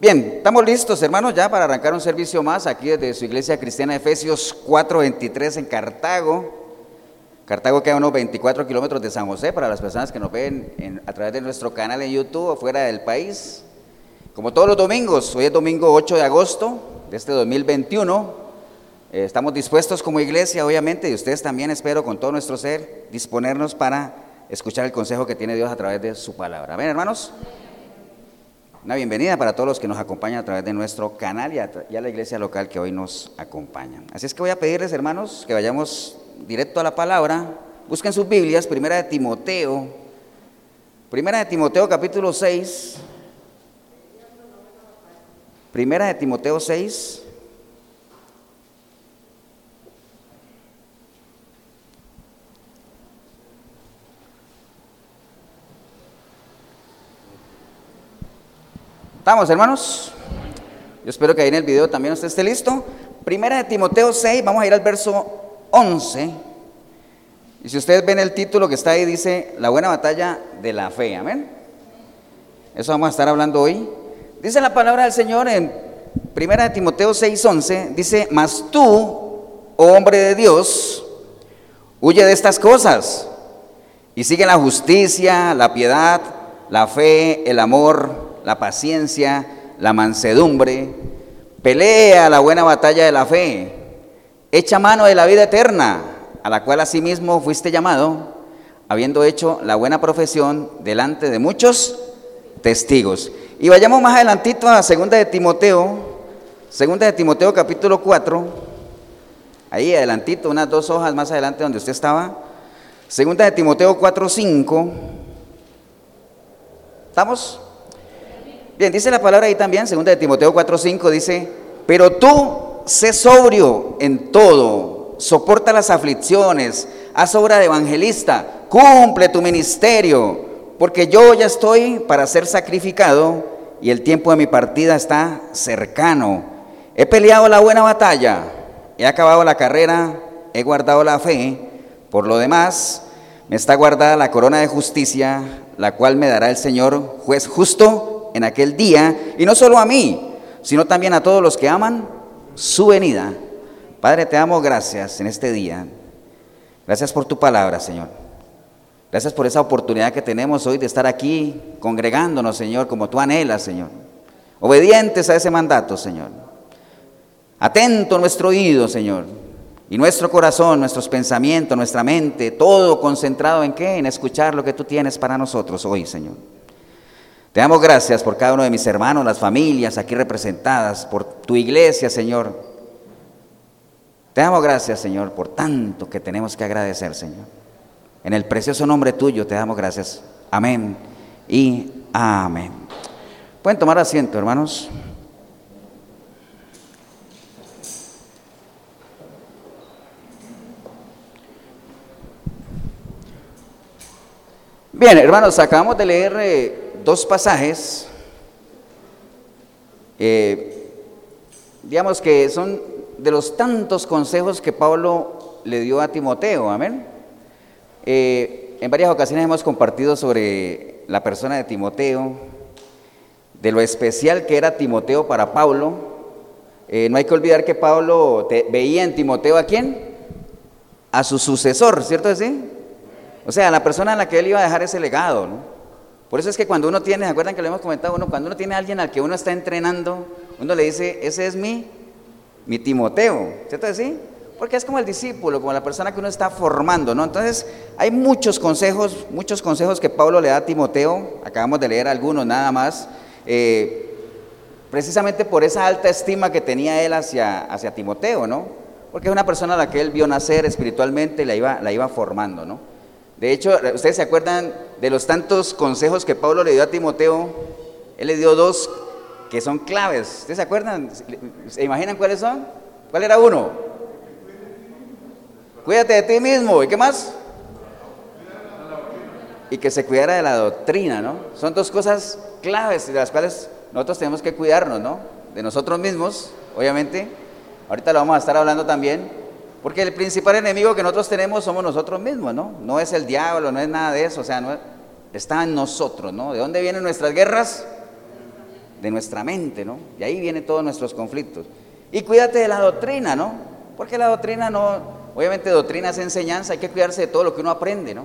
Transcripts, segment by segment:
Bien, estamos listos, hermanos, ya para arrancar un servicio más aquí desde su iglesia cristiana Efesios 4:23 en Cartago. Cartago queda a unos 24 kilómetros de San José para las personas que nos ven a través de nuestro canal en YouTube o fuera del país. Como todos los domingos, hoy es domingo 8 de agosto de este 2021. Eh, estamos dispuestos como iglesia, obviamente, y ustedes también, espero, con todo nuestro ser, disponernos para escuchar el consejo que tiene Dios a través de su palabra. ¿Ven, hermanos? Una bienvenida para todos los que nos acompañan a través de nuestro canal y a, la iglesia local que hoy nos acompaña. Así es que voy a pedirles, hermanos, que vayamos directo a la palabra. Busquen sus Biblias, primera de Timoteo, primera de Timoteo capítulo 6, primera de Timoteo 6. ¿Estamos, hermanos? Yo espero que ahí en el video también usted esté listo. Primera de Timoteo 6, vamos a ir al verso 11. Y si ustedes ven el título que está ahí, dice La buena batalla de la fe. Amén. Eso vamos a estar hablando hoy. Dice la palabra del Señor en Primera de Timoteo 6, 11. Dice, mas tú, oh hombre de Dios, huye de estas cosas y sigue la justicia, la piedad, la fe, el amor la paciencia, la mansedumbre, pelea la buena batalla de la fe, echa mano de la vida eterna, a la cual asimismo fuiste llamado, habiendo hecho la buena profesión delante de muchos testigos. Y vayamos más adelantito a segunda de Timoteo, segunda de Timoteo capítulo 4, ahí adelantito, unas dos hojas más adelante donde usted estaba, segunda de Timoteo 4, 5, ¿estamos? Bien, dice la palabra ahí también, segunda de Timoteo 4:5 dice, "Pero tú sé sobrio en todo, soporta las aflicciones, haz obra de evangelista, cumple tu ministerio, porque yo ya estoy para ser sacrificado y el tiempo de mi partida está cercano. He peleado la buena batalla, he acabado la carrera, he guardado la fe. Por lo demás, me está guardada la corona de justicia, la cual me dará el Señor, juez justo, en aquel día, y no solo a mí, sino también a todos los que aman su venida. Padre, te damos gracias en este día. Gracias por tu palabra, Señor. Gracias por esa oportunidad que tenemos hoy de estar aquí congregándonos, Señor, como tú anhelas, Señor. Obedientes a ese mandato, Señor. Atento nuestro oído, Señor. Y nuestro corazón, nuestros pensamientos, nuestra mente, todo concentrado en qué? En escuchar lo que tú tienes para nosotros hoy, Señor. Te damos gracias por cada uno de mis hermanos, las familias aquí representadas, por tu iglesia, Señor. Te damos gracias, Señor, por tanto que tenemos que agradecer, Señor. En el precioso nombre tuyo te damos gracias. Amén y amén. Pueden tomar asiento, hermanos. Bien, hermanos, acabamos de leer eh, dos pasajes, digamos que son de los tantos consejos que Pablo le dio a Timoteo, amén. Eh, en varias ocasiones hemos compartido sobre la persona de Timoteo, de lo especial que era Timoteo para Pablo. Eh, no hay que olvidar que Pablo veía en Timoteo a quién? A su sucesor, ¿cierto así? O sea, a la persona a la que él iba a dejar ese legado, ¿no? Por eso es que cuando uno tiene, ¿se acuerdan que lo hemos comentado? Uno, cuando uno tiene a alguien al que uno está entrenando, uno le dice, ese es mi, mi Timoteo, ¿cierto así? Porque es como el discípulo, como la persona que uno está formando, ¿no? Entonces, hay muchos consejos, muchos consejos que Pablo le da a Timoteo, acabamos de leer algunos nada más, eh, precisamente por esa alta estima que tenía él hacia, hacia Timoteo, ¿no? Porque es una persona a la que él vio nacer espiritualmente y la iba, la iba formando, ¿no? De hecho, ¿ustedes se acuerdan de los tantos consejos que Pablo le dio a Timoteo? Él le dio dos que son claves. ¿Ustedes se acuerdan? ¿Se imaginan cuáles son? ¿Cuál era uno? Cuídate de ti mismo. ¿Y qué más? Y que se cuidara de la doctrina, ¿no? Son dos cosas claves de las cuales nosotros tenemos que cuidarnos, ¿no? De nosotros mismos, obviamente. Ahorita lo vamos a estar hablando también porque el principal enemigo que nosotros tenemos somos nosotros mismos, ¿no? No es el diablo, no es nada de eso, o sea, no está en nosotros, ¿no? ¿De dónde vienen nuestras guerras? de nuestra mente, ¿no? Y ahí vienen todos nuestros conflictos. Y cuídate de la doctrina, ¿no? Porque la doctrina no, obviamente doctrina es enseñanza, hay que cuidarse de todo lo que uno aprende, ¿no?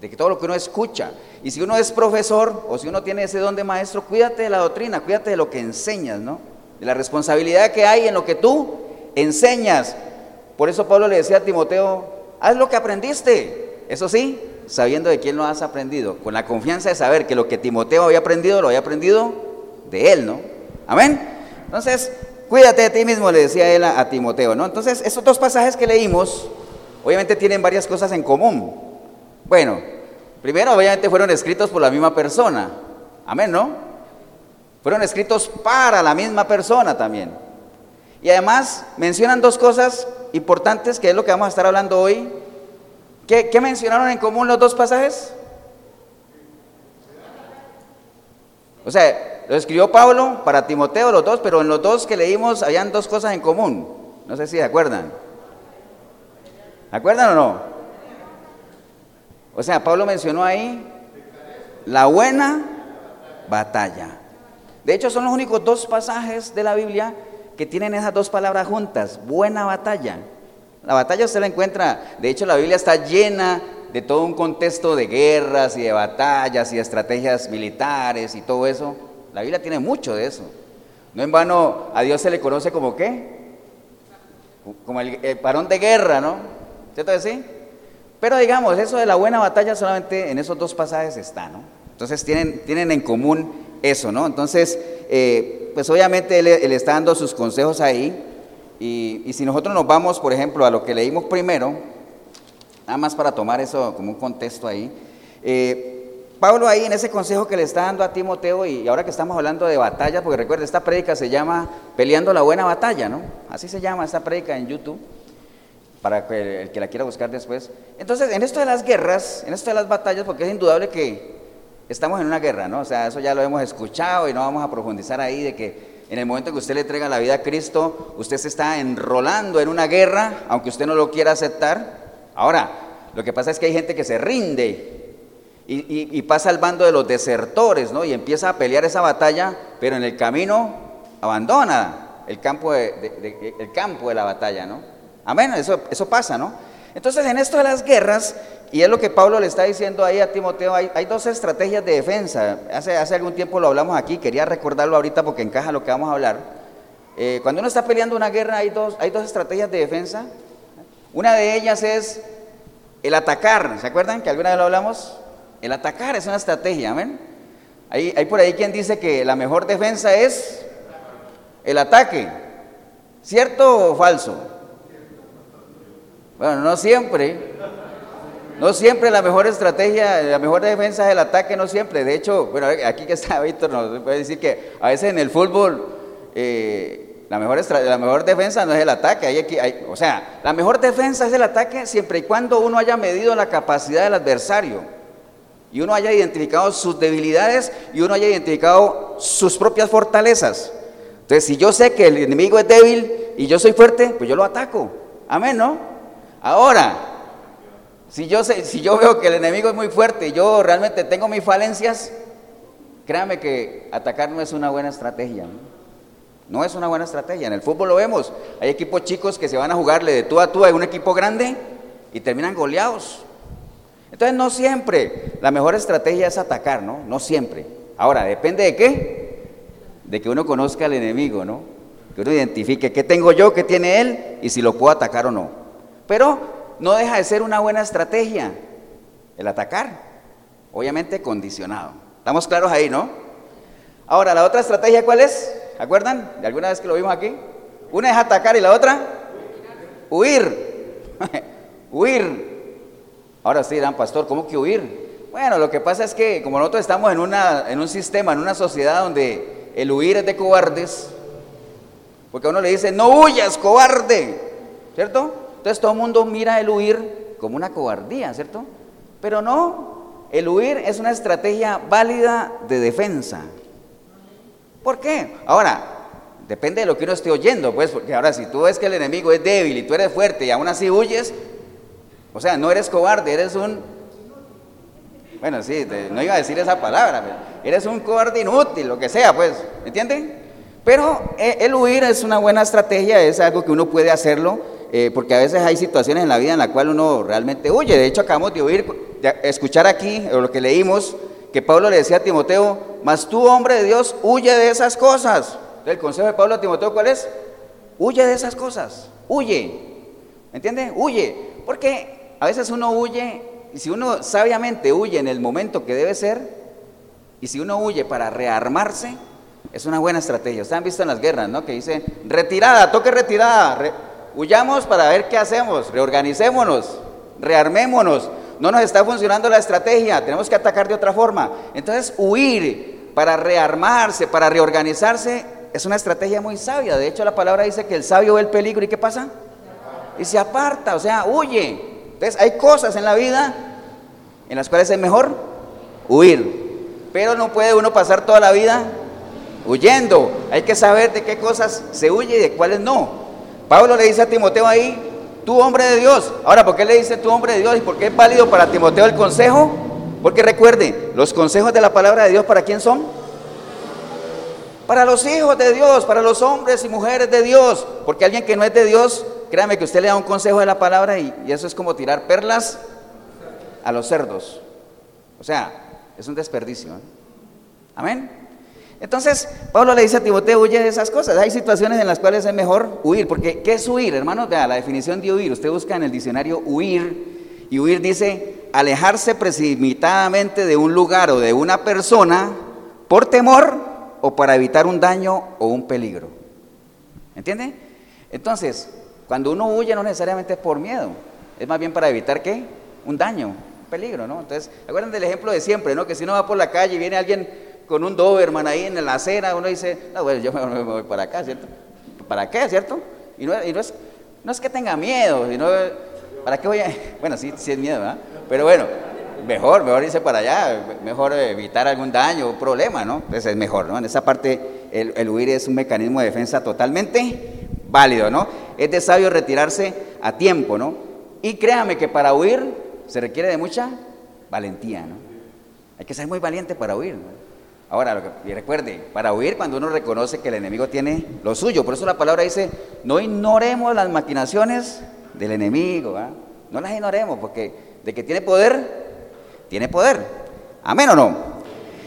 De que todo lo que uno escucha. Y si uno es profesor o si uno tiene ese don de maestro, cuídate de la doctrina, cuídate de lo que enseñas, ¿no? De la responsabilidad que hay en lo que tú enseñas. Por eso Pablo le decía a Timoteo, haz lo que aprendiste. Eso sí, sabiendo de quién lo has aprendido, con la confianza de saber que lo que Timoteo había aprendido, lo había aprendido de él, ¿no? Amén. Entonces, cuídate de ti mismo, le decía él a, Timoteo, ¿no? Entonces, esos dos pasajes que leímos, obviamente tienen varias cosas en común. Bueno, primero, obviamente fueron escritos por la misma persona. Amén, ¿no? Fueron escritos para la misma persona también. Y además mencionan dos cosas importantes, que es lo que vamos a estar hablando hoy, ¿Qué, mencionaron en común los dos pasajes? O sea, lo escribió Pablo para Timoteo los dos, pero en los dos que leímos habían dos cosas en común. No sé si se acuerdan. ¿Se acuerdan o no? O sea, Pablo mencionó ahí la buena batalla. De hecho, son los únicos dos pasajes de la Biblia que tienen esas dos palabras juntas, buena batalla. La batalla usted la encuentra, de hecho la Biblia está llena de todo un contexto de guerras y de batallas y de estrategias militares y todo eso. La Biblia tiene mucho de eso. No en vano a Dios se le conoce como qué? Como el, parón de guerra, ¿no? ¿Cierto que sí? Pero digamos, eso de la buena batalla solamente en esos dos pasajes está, ¿no? Entonces tienen, tienen en común eso, ¿no? Entonces, eh, pues obviamente él, él está dando sus consejos ahí. Y, si nosotros nos vamos, por ejemplo, a lo que leímos primero, nada más para tomar eso como un contexto ahí, eh, Pablo ahí en ese consejo que le está dando a Timoteo, y ahora que estamos hablando de batalla, porque recuerda, esta prédica se llama Peleando la Buena Batalla, ¿no? Así se llama esta prédica en YouTube, para el que la quiera buscar después. Entonces, en esto de las guerras, en esto de las batallas, porque es indudable que estamos en una guerra, ¿no? O sea, eso ya lo hemos escuchado y no vamos a profundizar ahí de que en el momento que usted le entrega la vida a Cristo, usted se está enrolando en una guerra, aunque usted no lo quiera aceptar. Ahora, lo que pasa es que hay gente que se rinde y, pasa al bando de los desertores, ¿no? Y empieza a pelear esa batalla, pero en el camino abandona el campo de, la batalla, ¿no? Amén, eso, eso pasa, ¿no? Entonces, en esto de las guerras, y es lo que Pablo le está diciendo ahí a Timoteo, hay, dos estrategias de defensa. Hace, hace, algún tiempo lo hablamos aquí, quería recordarlo ahorita porque encaja lo que vamos a hablar. Eh, cuando uno está peleando una guerra hay dos, hay dos estrategias de defensa. Una de ellas es el atacar, ¿se acuerdan que alguna vez lo hablamos? El atacar es una estrategia, ¿amén? Hay, hay por ahí quien dice que la mejor defensa es el ataque. ¿Cierto o falso? Bueno, no siempre. No siempre la mejor estrategia, la mejor defensa es el ataque, no siempre. De hecho, bueno, aquí que está Víctor nos puede decir que a veces en el fútbol eh, la, mejor la mejor defensa no es el ataque. Hay, o sea, la mejor defensa es el ataque siempre y cuando uno haya medido la capacidad del adversario y uno haya identificado sus debilidades y uno haya identificado sus propias fortalezas. Entonces, si yo sé que el enemigo es débil y yo soy fuerte, pues yo lo ataco. Amén, ¿no? Ahora, si yo, sé, si yo veo que el enemigo es muy fuerte y yo realmente tengo mis falencias, créame que atacar no es una buena estrategia. ¿no? es una buena estrategia. En el fútbol lo vemos. Hay equipos chicos que se van a jugarle de tú a tú a un equipo grande y terminan goleados. Entonces no siempre la mejor estrategia es atacar, ¿no? No siempre. Ahora, depende de qué? De que uno conozca al enemigo, ¿no? Que uno identifique qué tengo yo, qué tiene él y si lo puedo atacar o no. Pero no deja de ser una buena estrategia el atacar, obviamente condicionado. ¿Estamos claros ahí, no? Ahora, la otra estrategia, ¿cuál es? ¿Acuerdan? ¿De alguna vez que lo vimos aquí? Una es atacar y la otra, huir. huir. Ahora sí dirán, pastor, ¿cómo que huir? Bueno, lo que pasa es que como nosotros estamos en, una, en un sistema, en una sociedad donde el huir es de cobardes, porque a uno le dice, no huyas, cobarde, ¿cierto? Entonces todo el mundo mira el huir como una cobardía, ¿cierto? Pero no, el huir es una estrategia válida de defensa. ¿Por qué? Ahora, depende de lo que uno esté oyendo, pues, porque ahora si tú ves que el enemigo es débil y tú eres fuerte y aún así huyes, o sea, no eres cobarde, eres un Bueno, sí, no iba a decir esa palabra, eres un cobarde inútil, lo que sea, pues, ¿me entienden? Pero eh, el huir es una buena estrategia, es algo que uno puede hacerlo, eh, porque a veces hay situaciones en la vida en la cual uno realmente huye. De hecho, acabamos de oír, de escuchar aquí, lo que leímos, que Pablo le decía a Timoteo, mas tú, hombre de Dios, huye de esas cosas. El consejo de Pablo a Timoteo, ¿cuál es? Huye de esas cosas, huye. ¿Me entiende? Huye. Porque a veces uno huye, y si uno sabiamente huye en el momento que debe ser, y si uno huye para rearmarse, es una buena estrategia. Ustedes han visto en las guerras, ¿no? Que dice, retirada, toque retirada, huyamos para ver qué hacemos, reorganicémonos, rearmémonos. No nos está funcionando la estrategia, tenemos que atacar de otra forma. Entonces, huir para rearmarse, para reorganizarse, es una estrategia muy sabia. De hecho, la palabra dice que el sabio ve el peligro y ¿qué pasa? Y se aparta, o sea, huye. Entonces, hay cosas en la vida en las cuales es mejor huir. Pero no puede uno pasar toda la vida huyendo. Hay que saber de qué cosas se huye y de cuáles no. Pablo le dice a Timoteo ahí, tú hombre de Dios. Ahora, ¿por qué le dice tú hombre de Dios y por qué es válido para Timoteo el consejo? Porque recuerde, los consejos de la palabra de Dios, ¿para quién son? Para los hijos de Dios, para los hombres y mujeres de Dios. Porque alguien que no es de Dios, créame que usted le da un consejo de la palabra y, eso es como tirar perlas a los cerdos. O sea, es un desperdicio. ¿eh? Amén. Entonces, Pablo le dice a Timoteo, huye de esas cosas. Hay situaciones en las cuales es mejor huir, porque ¿qué es huir, hermanos? Vea, la definición de huir, usted busca en el diccionario huir, y huir dice alejarse precipitadamente de un lugar o de una persona por temor o para evitar un daño o un peligro. ¿Entiende? Entonces, cuando uno huye no necesariamente es por miedo, es más bien para evitar qué? Un daño, un peligro, ¿no? Entonces, acuerdan del ejemplo de siempre, ¿no? Que si uno va por la calle y viene alguien con un Doberman ahí en la acera, uno dice, no, bueno, yo me, voy para acá, ¿cierto? ¿Para qué, cierto? Y no, es, no es que tenga miedo, sino, ¿para qué voy a...? Bueno, sí, sí es miedo, ¿verdad? Pero bueno, mejor, mejor irse para allá, mejor evitar algún daño o problema, ¿no? Entonces es mejor, ¿no? En esa parte el, el huir es un mecanismo de defensa totalmente válido, ¿no? Es de sabio retirarse a tiempo, ¿no? Y créame que para huir se requiere de mucha valentía, ¿no? Hay que ser muy valiente para huir, ¿no? Ahora, lo recuerde, para huir cuando uno reconoce que el enemigo tiene lo suyo, por eso la palabra dice, no ignoremos las maquinaciones del enemigo, no las ignoremos, porque de que tiene poder, tiene poder. Amén o no.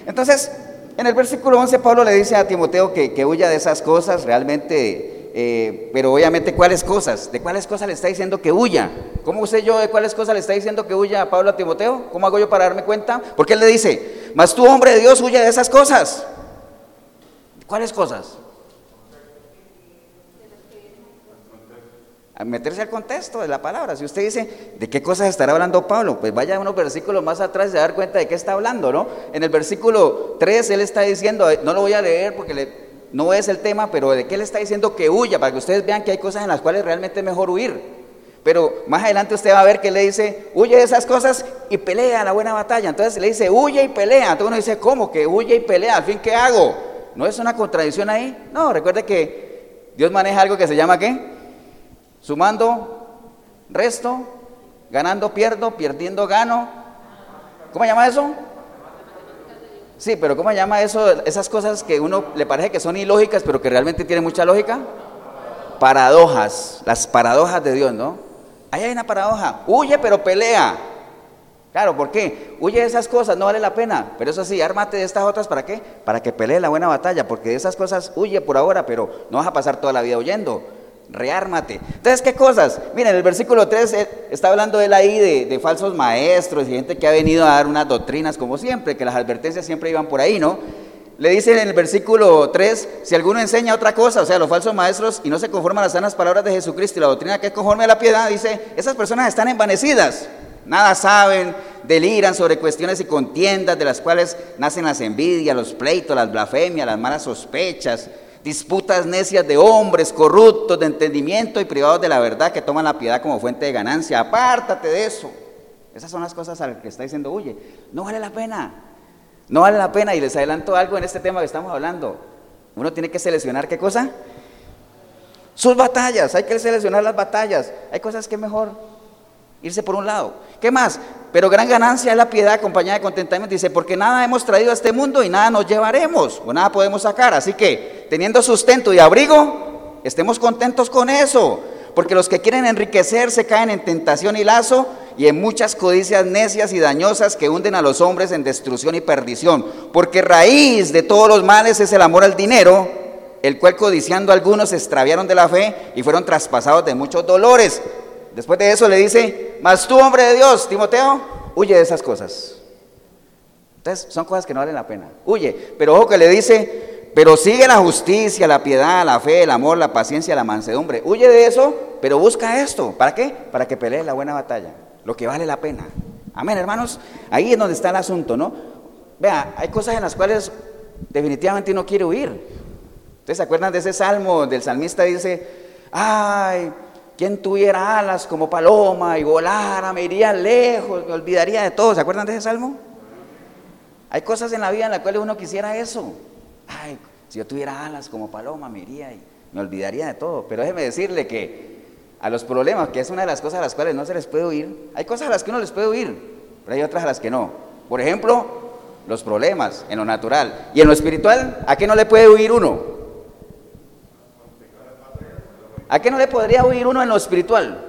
Entonces, en el versículo 11 Pablo le dice a Timoteo que, que huya de esas cosas, realmente eh, pero obviamente, ¿cuáles cosas? ¿De cuáles cosas le está diciendo que huya? ¿Cómo sé yo de cuáles cosas le está diciendo que huya a Pablo a Timoteo? ¿Cómo hago yo para darme cuenta? Porque él le dice, mas tú, hombre de Dios, huya de esas cosas. ¿Cuáles cosas? A meterse al contexto de la palabra. Si usted dice, ¿de qué cosas estará hablando Pablo? Pues vaya unos versículos más atrás y se dar cuenta de qué está hablando, ¿no? En el versículo 3 él está diciendo, no lo voy a leer porque le, no es el tema, pero de qué le está diciendo que huya, para que ustedes vean que hay cosas en las cuales realmente es mejor huir. Pero más adelante usted va a ver que le dice, huye de esas cosas y pelea la buena batalla. Entonces le dice, huye y pelea. Entonces uno dice, ¿cómo? Que huye y pelea. Al fin, ¿qué hago? ¿No es una contradicción ahí? No, recuerde que Dios maneja algo que se llama ¿qué? Sumando, resto, ganando, pierdo, perdiendo, gano. ¿Cómo se llama eso? Sí, pero ¿cómo llama eso? Esas cosas que uno le parece que son ilógicas, pero que realmente tienen mucha lógica. Paradojas, las paradojas de Dios, ¿no? Ahí hay una paradoja. Huye, pero pelea. Claro, ¿por qué? Huye de esas cosas, no vale la pena. Pero eso sí, ármate de estas otras, ¿para qué? Para que pelee la buena batalla, porque de esas cosas huye por ahora, pero no vas a pasar toda la vida huyendo reármate. Entonces, ¿qué cosas? Miren, el versículo 3 eh, está hablando él ahí de, de, falsos maestros y gente que ha venido a dar unas doctrinas como siempre, que las advertencias siempre iban por ahí, ¿no? Le dice en el versículo 3, si alguno enseña otra cosa, o sea, los falsos maestros, y no se conforman a las sanas palabras de Jesucristo y la doctrina que es conforme a la piedad, dice, esas personas están envanecidas, nada saben, deliran sobre cuestiones y contiendas de las cuales nacen las envidias, los pleitos, las blasfemias, las malas sospechas, disputas necias de hombres corruptos de entendimiento y privados de la verdad que toman la piedad como fuente de ganancia. Apártate de eso. Esas son las cosas a las que está diciendo, huye. No vale la pena. No vale la pena. Y les adelanto algo en este tema que estamos hablando. Uno tiene que seleccionar qué cosa. Sus batallas. Hay que seleccionar las batallas. Hay cosas que mejor irse por un lado. ¿Qué más? Pero gran ganancia es la piedad acompañada de contentamiento. Dice, porque nada hemos traído a este mundo y nada nos llevaremos, o nada podemos sacar. Así que, teniendo sustento y abrigo, estemos contentos con eso. Porque los que quieren enriquecerse caen en tentación y lazo y en muchas codicias necias y dañosas que hunden a los hombres en destrucción y perdición. Porque raíz de todos los males es el amor al dinero, el cual codiciando algunos se extraviaron de la fe y fueron traspasados de muchos dolores. Después de eso le dice, mas tú hombre de Dios, Timoteo, huye de esas cosas. Entonces son cosas que no valen la pena. Huye. Pero ojo que le dice, pero sigue la justicia, la piedad, la fe, el amor, la paciencia, la mansedumbre. Huye de eso, pero busca esto. ¿Para qué? Para que pelee la buena batalla. Lo que vale la pena. Amén, hermanos. Ahí es donde está el asunto, ¿no? Vea, hay cosas en las cuales definitivamente uno quiere huir. ¿Ustedes se acuerdan de ese salmo del salmista? Dice, ay, quien tuviera alas como paloma y volara, me iría lejos, me olvidaría de todo. ¿Se acuerdan de ese salmo? Hay cosas en la vida en las cuales uno quisiera eso. Ay, si yo tuviera alas como paloma, me iría y me olvidaría de todo. Pero déjeme decirle que a los problemas, que es una de las cosas a las cuales no se les puede huir, hay cosas a las que uno les puede huir, pero hay otras a las que no. Por ejemplo, los problemas en lo natural. Y en lo espiritual, ¿a qué no le puede huir uno? ¿A qué no le podría huir uno en lo espiritual?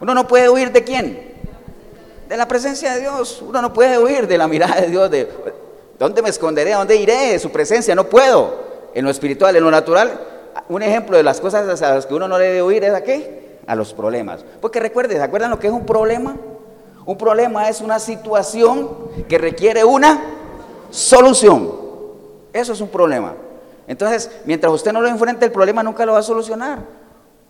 Uno no puede huir de quién? De la presencia de Dios. Uno no puede huir de la mirada de Dios. De, ¿Dónde me esconderé? ¿A dónde iré? De su presencia. No puedo. En lo espiritual, en lo natural. Un ejemplo de las cosas a las que uno no debe huir es a qué? A los problemas. Porque recuerden, ¿se acuerdan lo que es un problema? Un problema es una situación que requiere una solución. Eso es un problema. Entonces, mientras usted no lo enfrente, el problema nunca lo va a solucionar.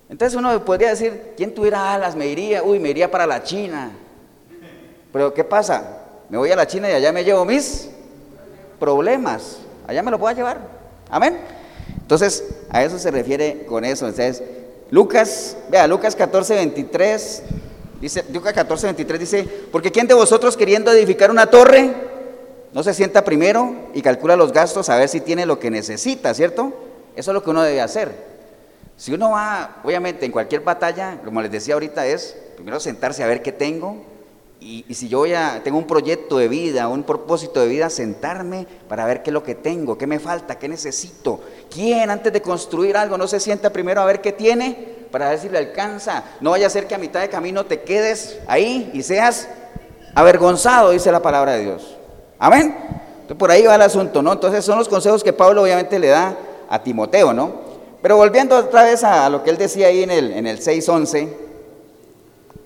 Entonces uno podría decir, ¿quién tuviera alas? Me iría, uy, me iría para la China. Pero ¿qué pasa? Me voy a la China y allá me llevo mis problemas. Allá me lo puedo llevar. Amén. Entonces, a eso se refiere con eso. Entonces, Lucas, vea, Lucas 14, 23, dice, Lucas 14, 23 dice, porque ¿quién de vosotros queriendo edificar una torre no se sienta primero y calcula los gastos a ver si tiene lo que necesita, ¿cierto? Eso es lo que uno debe hacer. Si uno va, obviamente, en cualquier batalla, como les decía ahorita, es primero sentarse a ver qué tengo. Y, si yo ya tengo un proyecto de vida, un propósito de vida, sentarme para ver qué es lo que tengo, qué me falta, qué necesito. ¿Quién antes de construir algo no se sienta primero a ver qué tiene para ver si le alcanza? No vaya a ser que a mitad de camino te quedes ahí y seas avergonzado, dice la palabra de Dios. Amén. Entonces por ahí va el asunto, ¿no? Entonces son los consejos que Pablo obviamente le da a Timoteo, ¿no? Pero volviendo otra vez a lo que él decía ahí en el, en el 6.11,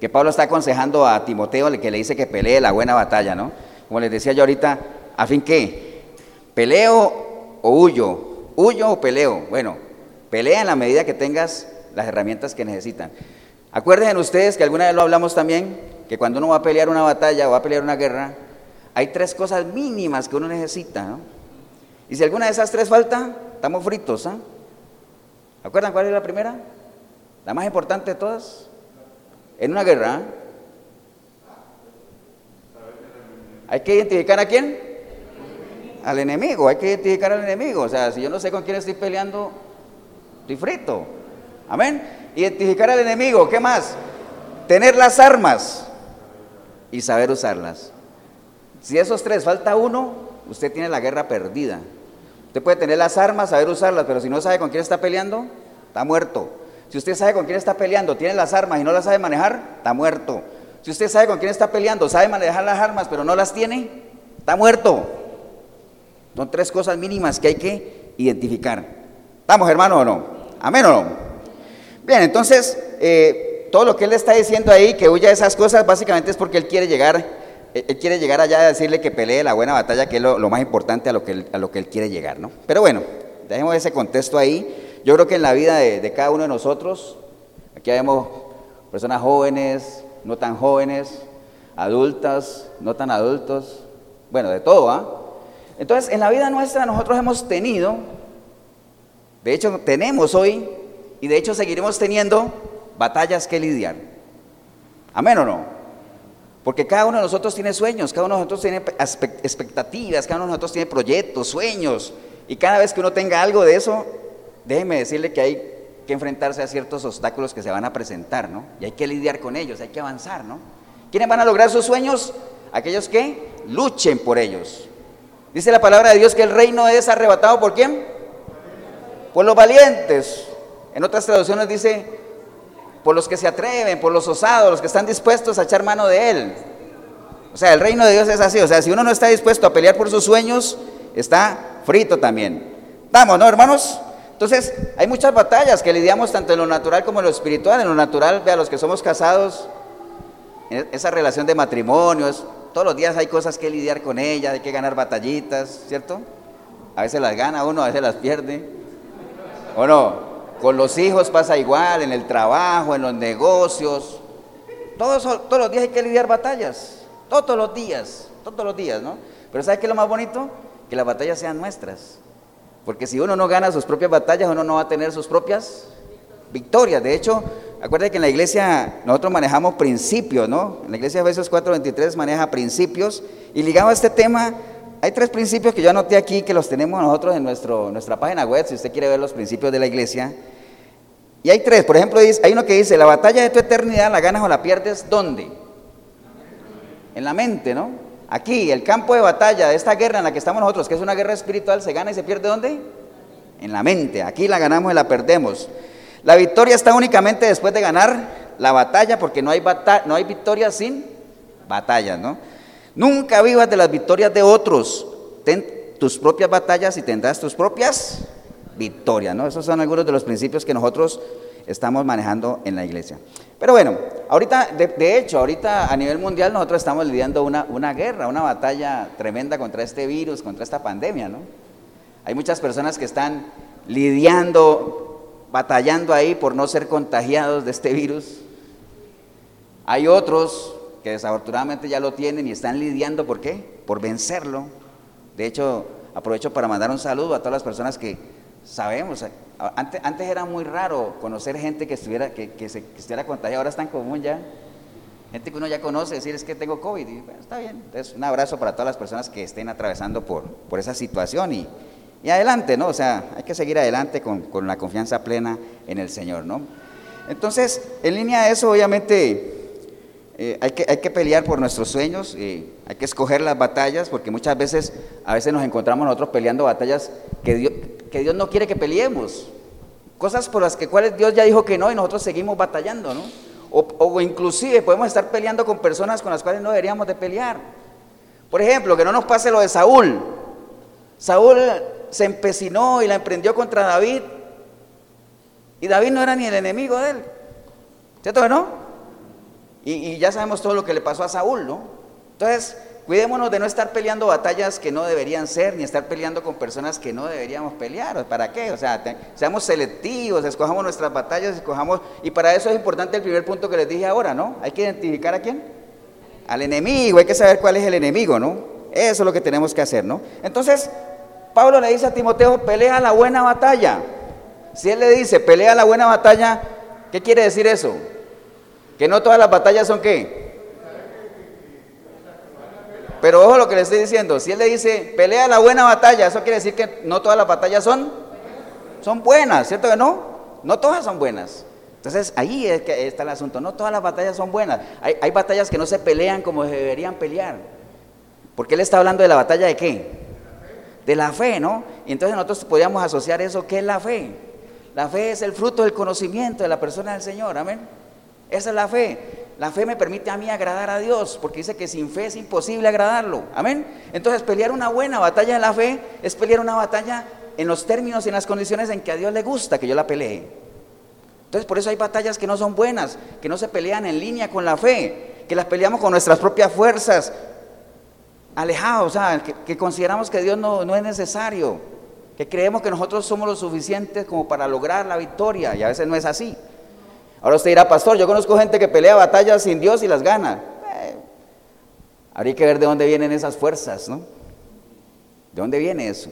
que Pablo está aconsejando a Timoteo, que le dice que pelee la buena batalla, ¿no? Como les decía yo ahorita, ¿a fin qué? ¿Peleo o huyo? ¿Huyo o peleo? Bueno, pelea en la medida que tengas las herramientas que necesitan. Acuérdense ustedes que alguna vez lo hablamos también, que cuando uno va a pelear una batalla o va a pelear una guerra, hay tres cosas mínimas que uno necesita. Y si alguna de esas tres falta, estamos fritos, ¿ah? ¿Acuerdan cuál es la primera? La más importante de todas. En una guerra, ¿ah? Hay que identificar a quién? Al enemigo, hay que identificar al enemigo. O sea, si yo no sé con quién estoy peleando, estoy frito. Amén. Identificar al enemigo, ¿qué más? Tener las armas y saber usarlas. Si esos tres falta uno, usted tiene la guerra perdida. Usted puede tener las armas, saber usarlas, pero si no sabe con quién está peleando, está muerto. Si usted sabe con quién está peleando, tiene las armas y no las sabe manejar, está muerto. Si usted sabe con quién está peleando, sabe manejar las armas, pero no las tiene, está muerto. Son tres cosas mínimas que hay que identificar. ¿Estamos, hermano, o no? ¿Amén o no? Bien, entonces, eh, todo lo que él está diciendo ahí, que huya de esas cosas, básicamente es porque él quiere llegar él quiere llegar allá a decirle que pelee la buena batalla, que es lo, más importante a lo que, él, a lo que él quiere llegar, ¿no? Pero bueno, dejemos ese contexto ahí. Yo creo que en la vida de, cada uno de nosotros, aquí vemos personas jóvenes, no tan jóvenes, adultas, no tan adultos, bueno, de todo, ¿ah? Entonces, en la vida nuestra nosotros hemos tenido, de hecho tenemos hoy, y de hecho seguiremos teniendo batallas que lidiar. ¿Amén o no? Porque cada uno de nosotros tiene sueños, cada uno de nosotros tiene expectativas, cada uno de nosotros tiene proyectos, sueños. Y cada vez que uno tenga algo de eso, déjeme decirle que hay que enfrentarse a ciertos obstáculos que se van a presentar, ¿no? Y hay que lidiar con ellos, hay que avanzar, ¿no? ¿Quiénes van a lograr sus sueños? Aquellos que luchen por ellos. Dice la palabra de Dios que el reino es arrebatado por quién? Por los valientes. En otras traducciones dice, por los que se atreven, por los osados, los que están dispuestos a echar mano de él. O sea, el reino de Dios es así. O sea, si uno no está dispuesto a pelear por sus sueños, está frito también. Vamos, ¿no, hermanos? Entonces, hay muchas batallas que lidiamos tanto en lo natural como en lo espiritual. En lo natural, vea, los que somos casados, esa relación de matrimonios, todos los días hay cosas que lidiar con ella, hay que ganar batallitas, ¿cierto? A veces las gana uno, a veces las pierde. ¿O no? Con los hijos pasa igual, en el trabajo, en los negocios. Todos, todos los días hay que lidiar batallas. Todos los días, todos los días, ¿no? Pero ¿sabes qué es lo más bonito? Que las batallas sean nuestras. Porque si uno no gana sus propias batallas, uno no va a tener sus propias victorias. De hecho, acuérdense que en la iglesia nosotros manejamos principios, ¿no? En la iglesia de Efesios 4:23 maneja principios. Y ligado a este tema, hay tres principios que yo anoté aquí que los tenemos nosotros en nuestro, nuestra página web, si usted quiere ver los principios de la iglesia. Y hay tres, por ejemplo, hay uno que dice, la batalla de tu eternidad la ganas o la pierdes, ¿dónde? En la mente, ¿no? Aquí, el campo de batalla de esta guerra en la que estamos nosotros, que es una guerra espiritual, se gana y se pierde ¿dónde? En la mente. Aquí la ganamos y la perdemos. La victoria está únicamente después de ganar la batalla, porque no hay, no hay victoria sin batallas, ¿no? Nunca vivas de las victorias de otros. Ten tus propias batallas y tendrás tus propias victorias, ¿no? Esos son algunos de los principios que nosotros estamos manejando en la iglesia. Pero bueno, ahorita, de, hecho, ahorita a nivel mundial nosotros estamos lidiando una, una guerra, una batalla tremenda contra este virus, contra esta pandemia, ¿no? Hay muchas personas que están lidiando, batallando ahí por no ser contagiados de este virus. Hay otros que desafortunadamente ya lo tienen y están lidiando, ¿por qué? Por vencerlo. De hecho, aprovecho para mandar un saludo a todas las personas que sabemos, antes, antes era muy raro conocer gente que estuviera, que, que, se, estuviera contagiada, ahora es tan común ya. Gente que uno ya conoce, decir es que tengo COVID, y bueno, está bien. Entonces, un abrazo para todas las personas que estén atravesando por, por esa situación y, y adelante, ¿no? O sea, hay que seguir adelante con, con, la confianza plena en el Señor, ¿no? Entonces, en línea de eso, obviamente, eh, hay, que, hay que pelear por nuestros sueños, eh, hay que escoger las batallas, porque muchas veces, a veces nos encontramos nosotros peleando batallas que Dios, que Dios no quiere que peleemos. Cosas por las que cuales Dios ya dijo que no y nosotros seguimos batallando, ¿no? O, inclusive podemos estar peleando con personas con las cuales no deberíamos de pelear. Por ejemplo, que no nos pase lo de Saúl. Saúl se empecinó y la emprendió contra David. Y David no era ni el enemigo de él. ¿Cierto que no? Y, ya sabemos todo lo que le pasó a Saúl, ¿no? Entonces, Cuidémonos de no estar peleando batallas que no deberían ser, ni estar peleando con personas que no deberíamos pelear. ¿Para qué? O sea, seamos selectivos, escojamos nuestras batallas, escojamos... Y para eso es importante el primer punto que les dije ahora, ¿no? Hay que identificar a quién. Al enemigo, hay que saber cuál es el enemigo, ¿no? Eso es lo que tenemos que hacer, ¿no? Entonces, Pablo le dice a Timoteo, pelea la buena batalla. Si él le dice, pelea la buena batalla, ¿qué quiere decir eso? Que no todas las batallas son qué? Pero ojo lo que le estoy diciendo, si él le dice, pelea la buena batalla, eso quiere decir que no todas las batallas son, son buenas, ¿cierto que no? No todas son buenas. Entonces ahí es que está el asunto, no todas las batallas son buenas. Hay, hay batallas que no se pelean como se deberían pelear. Porque él está hablando de la batalla de qué? De la fe, ¿no? Y entonces nosotros podríamos asociar eso, ¿qué es la fe? La fe es el fruto del conocimiento de la persona del Señor, amén. Esa es la fe. La fe me permite a mí agradar a Dios, porque dice que sin fe es imposible agradarlo. Amén. Entonces, pelear una buena batalla de la fe es pelear una batalla en los términos y en las condiciones en que a Dios le gusta que yo la pelee. Entonces, por eso hay batallas que no son buenas, que no se pelean en línea con la fe, que las peleamos con nuestras propias fuerzas, alejados, o sea, que, consideramos que Dios no, no es necesario, que creemos que nosotros somos lo suficientes como para lograr la victoria, y a veces no es así. Ahora usted dirá, pastor, yo conozco gente que pelea batallas sin Dios y las gana. Eh, habría que ver de dónde vienen esas fuerzas, ¿no? ¿De dónde viene eso?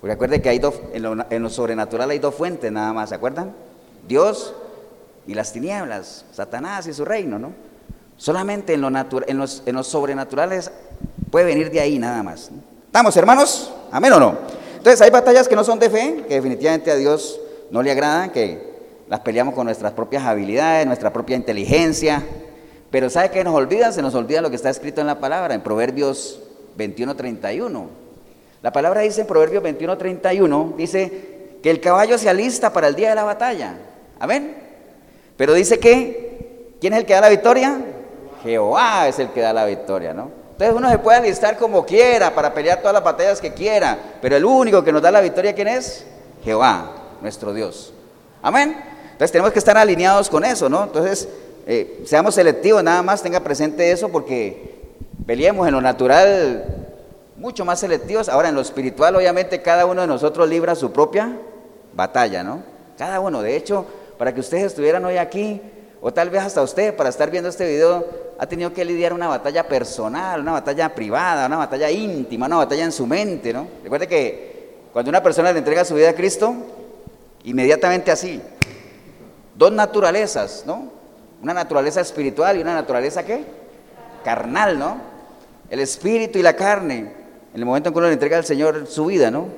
Porque acuerde que hay dos, en, lo, sobrenatural hay dos fuentes nada más, ¿se acuerdan? Dios y las tinieblas, Satanás y su reino, ¿no? Solamente en lo, en en los sobrenaturales puede venir de ahí nada más. ¿Estamos, hermanos? ¿Amén o no? Entonces hay batallas que no son de fe, que definitivamente a Dios no le agradan, que las peleamos con nuestras propias habilidades, nuestra propia inteligencia. Pero ¿sabe qué nos olvida? Se nos olvida lo que está escrito en la palabra, en Proverbios 21:31. La palabra dice en Proverbios 21:31, dice que el caballo se alista para el día de la batalla. Amén. Pero dice que, ¿quién es el que da la victoria? Jehová es el que da la victoria, ¿no? Entonces uno se puede alistar como quiera para pelear todas las batallas que quiera, pero el único que nos da la victoria, ¿quién es? Jehová, nuestro Dios. Amén. Entonces tenemos que estar alineados con eso, ¿no? Entonces, eh, seamos selectivos, nada más tenga presente eso porque peleemos en lo natural mucho más selectivos. Ahora en lo espiritual, obviamente, cada uno de nosotros libra su propia batalla, ¿no? Cada uno. De hecho, para que ustedes estuvieran hoy aquí, o tal vez hasta usted, para estar viendo este video, ha tenido que lidiar una batalla personal, una batalla privada, una batalla íntima, una batalla en su mente, ¿no? Recuerde que cuando una persona le entrega su vida a Cristo, inmediatamente así, dos naturalezas, ¿no? Una naturaleza espiritual y una naturaleza ¿qué? Carnal, ¿no? El espíritu y la carne. En el momento en que uno le entrega al Señor su vida, ¿no?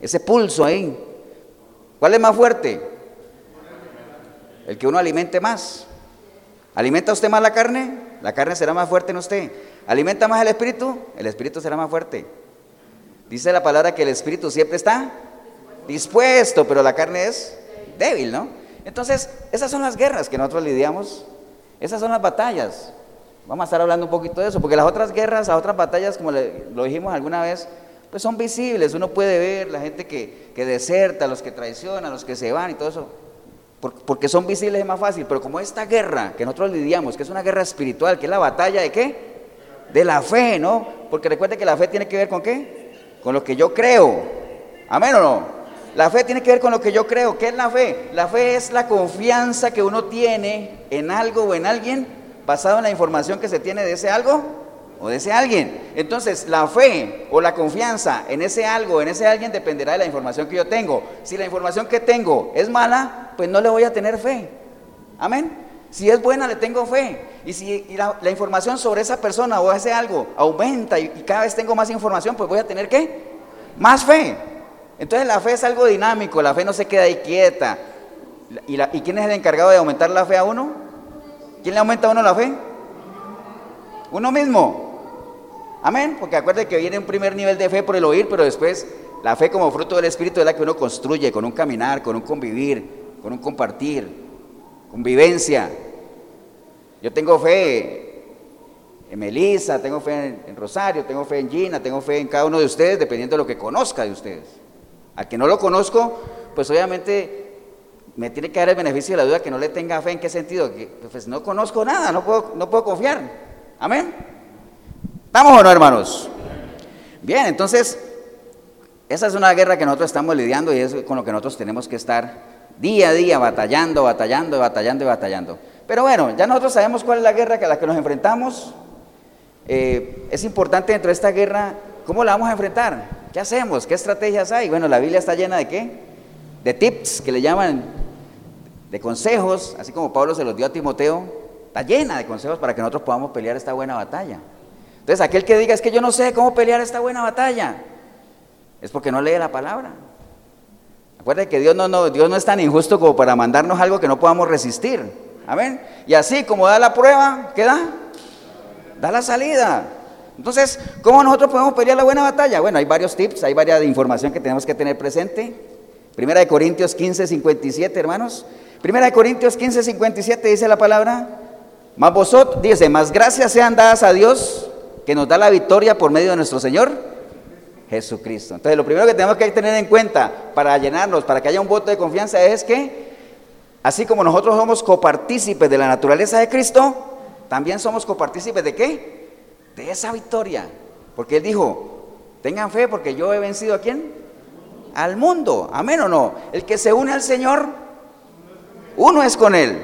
Ese pulso ahí. ¿Cuál es más fuerte? El que uno alimente más. ¿Alimenta usted más la carne? La carne será más fuerte en usted. ¿Alimenta más el espíritu? El espíritu será más fuerte. Dice la palabra que el espíritu siempre está dispuesto, pero la carne es débil, ¿no? Entonces, esas son las guerras que nosotros lidiamos, esas son las batallas. Vamos a estar hablando un poquito de eso, porque las otras guerras, las otras batallas, como lo dijimos alguna vez, pues son visibles, uno puede ver la gente que, que deserta, los que traicionan, los que se van y todo eso, porque son visibles es más fácil, pero como esta guerra que nosotros lidiamos, que es una guerra espiritual, que es la batalla de qué? De la fe, ¿no? Porque recuerde que la fe tiene que ver con qué? Con lo que yo creo. Amén o no? La fe tiene que ver con lo que yo creo. ¿Qué es la fe? La fe es la confianza que uno tiene en algo o en alguien basado en la información que se tiene de ese algo o de ese alguien. Entonces, la fe o la confianza en ese algo, en ese alguien, dependerá de la información que yo tengo. Si la información que tengo es mala, pues no le voy a tener fe. Amén. Si es buena, le tengo fe. Y si la, información sobre esa persona o ese algo aumenta y, y cada vez tengo más información, pues voy a tener qué? Más fe. Entonces la fe es algo dinámico, la fe no se queda ahí quieta. ¿Y, quién es el encargado de aumentar la fe a uno? ¿Quién le aumenta a uno la fe? Uno mismo. Amén. Porque acuerde que viene un primer nivel de fe por el oír, pero después la fe como fruto del Espíritu es la que uno construye con un caminar, con un convivir, con un compartir, convivencia. Yo tengo fe en Melissa, tengo fe en Rosario, tengo fe en Gina, tengo fe en cada uno de ustedes, dependiendo de lo que conozca de ustedes. Al que no lo conozco, pues obviamente me tiene que dar el beneficio de la duda que no le tenga fe. ¿En qué sentido? Que pues no conozco nada, no puedo, no puedo confiar. Amén. ¿Estamos o no, hermanos? Bien, entonces, esa es una guerra que nosotros estamos lidiando y es con lo que nosotros tenemos que estar día a día batallando, batallando, batallando y batallando. Pero bueno, ya nosotros sabemos cuál es la guerra a la que nos enfrentamos. Eh, es importante dentro de esta guerra, ¿cómo la vamos a enfrentar? ¿Qué hacemos? ¿Qué estrategias hay? Bueno, la Biblia está llena de qué? De tips que le llaman, de consejos, así como Pablo se los dio a Timoteo, está llena de consejos para que nosotros podamos pelear esta buena batalla. Entonces, aquel que diga es que yo no sé cómo pelear esta buena batalla, es porque no lee la palabra. Acuérdense que Dios no, no, Dios no es tan injusto como para mandarnos algo que no podamos resistir. Amén. Y así como da la prueba, ¿qué da? Da la salida. Entonces, ¿cómo nosotros podemos pelear la buena batalla? Bueno, hay varios tips, hay varias información que tenemos que tener presente. Primera de Corintios 15, 57, hermanos. Primera de Corintios 15, 57 dice la palabra. Más vosotros, dice, más gracias sean dadas a Dios que nos da la victoria por medio de nuestro Señor Jesucristo. Entonces, lo primero que tenemos que tener en cuenta para llenarnos, para que haya un voto de confianza, es que, así como nosotros somos copartícipes de la naturaleza de Cristo, también somos copartícipes de qué? De esa victoria. Porque Él dijo, tengan fe porque yo he vencido a quién? Al mundo. Amén o no. El que se une al Señor, uno es con Él.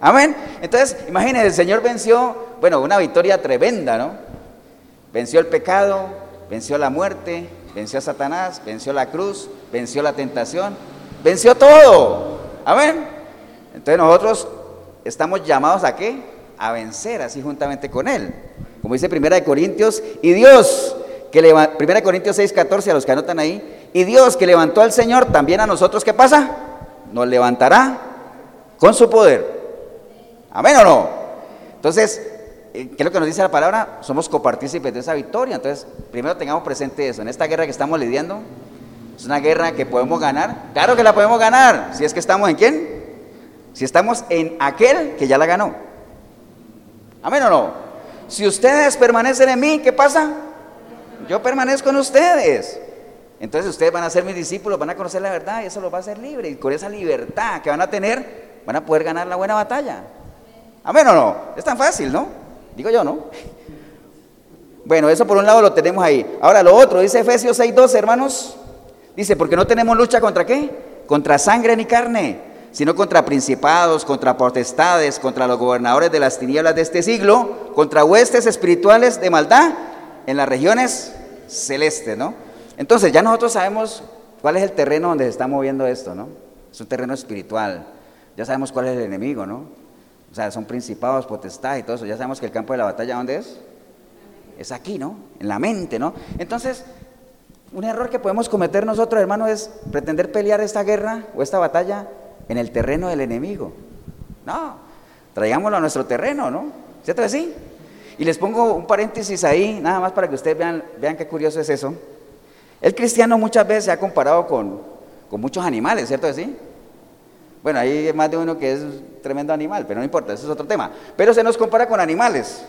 Amén. Entonces, imagínense, el Señor venció, bueno, una victoria tremenda, ¿no? Venció el pecado, venció la muerte, venció a Satanás, venció la cruz, venció la tentación, venció todo. Amén. Entonces nosotros estamos llamados a qué? A vencer así juntamente con Él. Como dice Primera de Corintios, y Dios que levantó, Primera de Corintios 6, 14, a los que anotan ahí, y Dios que levantó al Señor, también a nosotros, ¿qué pasa? Nos levantará con su poder. Amén o no. Entonces, eh, ¿qué es lo que nos dice la palabra? Somos copartícipes de esa victoria. Entonces, primero tengamos presente eso. En esta guerra que estamos lidiando, es una guerra que podemos ganar. Claro que la podemos ganar. Si es que estamos en quién? Si estamos en aquel que ya la ganó. Amén o no. Si ustedes permanecen en mí, ¿qué pasa? Yo permanezco en ustedes. Entonces ustedes van a ser mis discípulos, van a conocer la verdad y eso los va a hacer libre. Y con esa libertad que van a tener, van a poder ganar la buena batalla. Amén o no. Es tan fácil, ¿no? Digo yo, ¿no? Bueno, eso por un lado lo tenemos ahí. Ahora lo otro, dice Efesios 6.12, hermanos. Dice, porque no tenemos lucha contra qué? Contra sangre ni carne, sino contra principados, contra potestades, contra los gobernadores de las tinieblas de este siglo, contra huestes espirituales de maldad en las regiones celestes, ¿no? Entonces ya nosotros sabemos cuál es el terreno donde se está moviendo esto, ¿no? Es un terreno espiritual. Ya sabemos cuál es el enemigo, ¿no? O sea, son principados, potestades y todo eso. Ya sabemos que el campo de la batalla, ¿dónde es? Es aquí, ¿no? En la mente, ¿no? Entonces, un error que podemos cometer nosotros, hermano, es pretender pelear esta guerra o esta batalla en el terreno del enemigo. No, traigámoslo a nuestro terreno, ¿no? ¿Cierto que sí? Y les pongo un paréntesis ahí, nada más para que ustedes vean, vean qué curioso es eso. El cristiano muchas veces se ha comparado con, con muchos animales, ¿cierto que sí? Bueno, hay más de uno que es tremendo animal, pero no importa, eso es otro tema. Pero se nos compara con animales,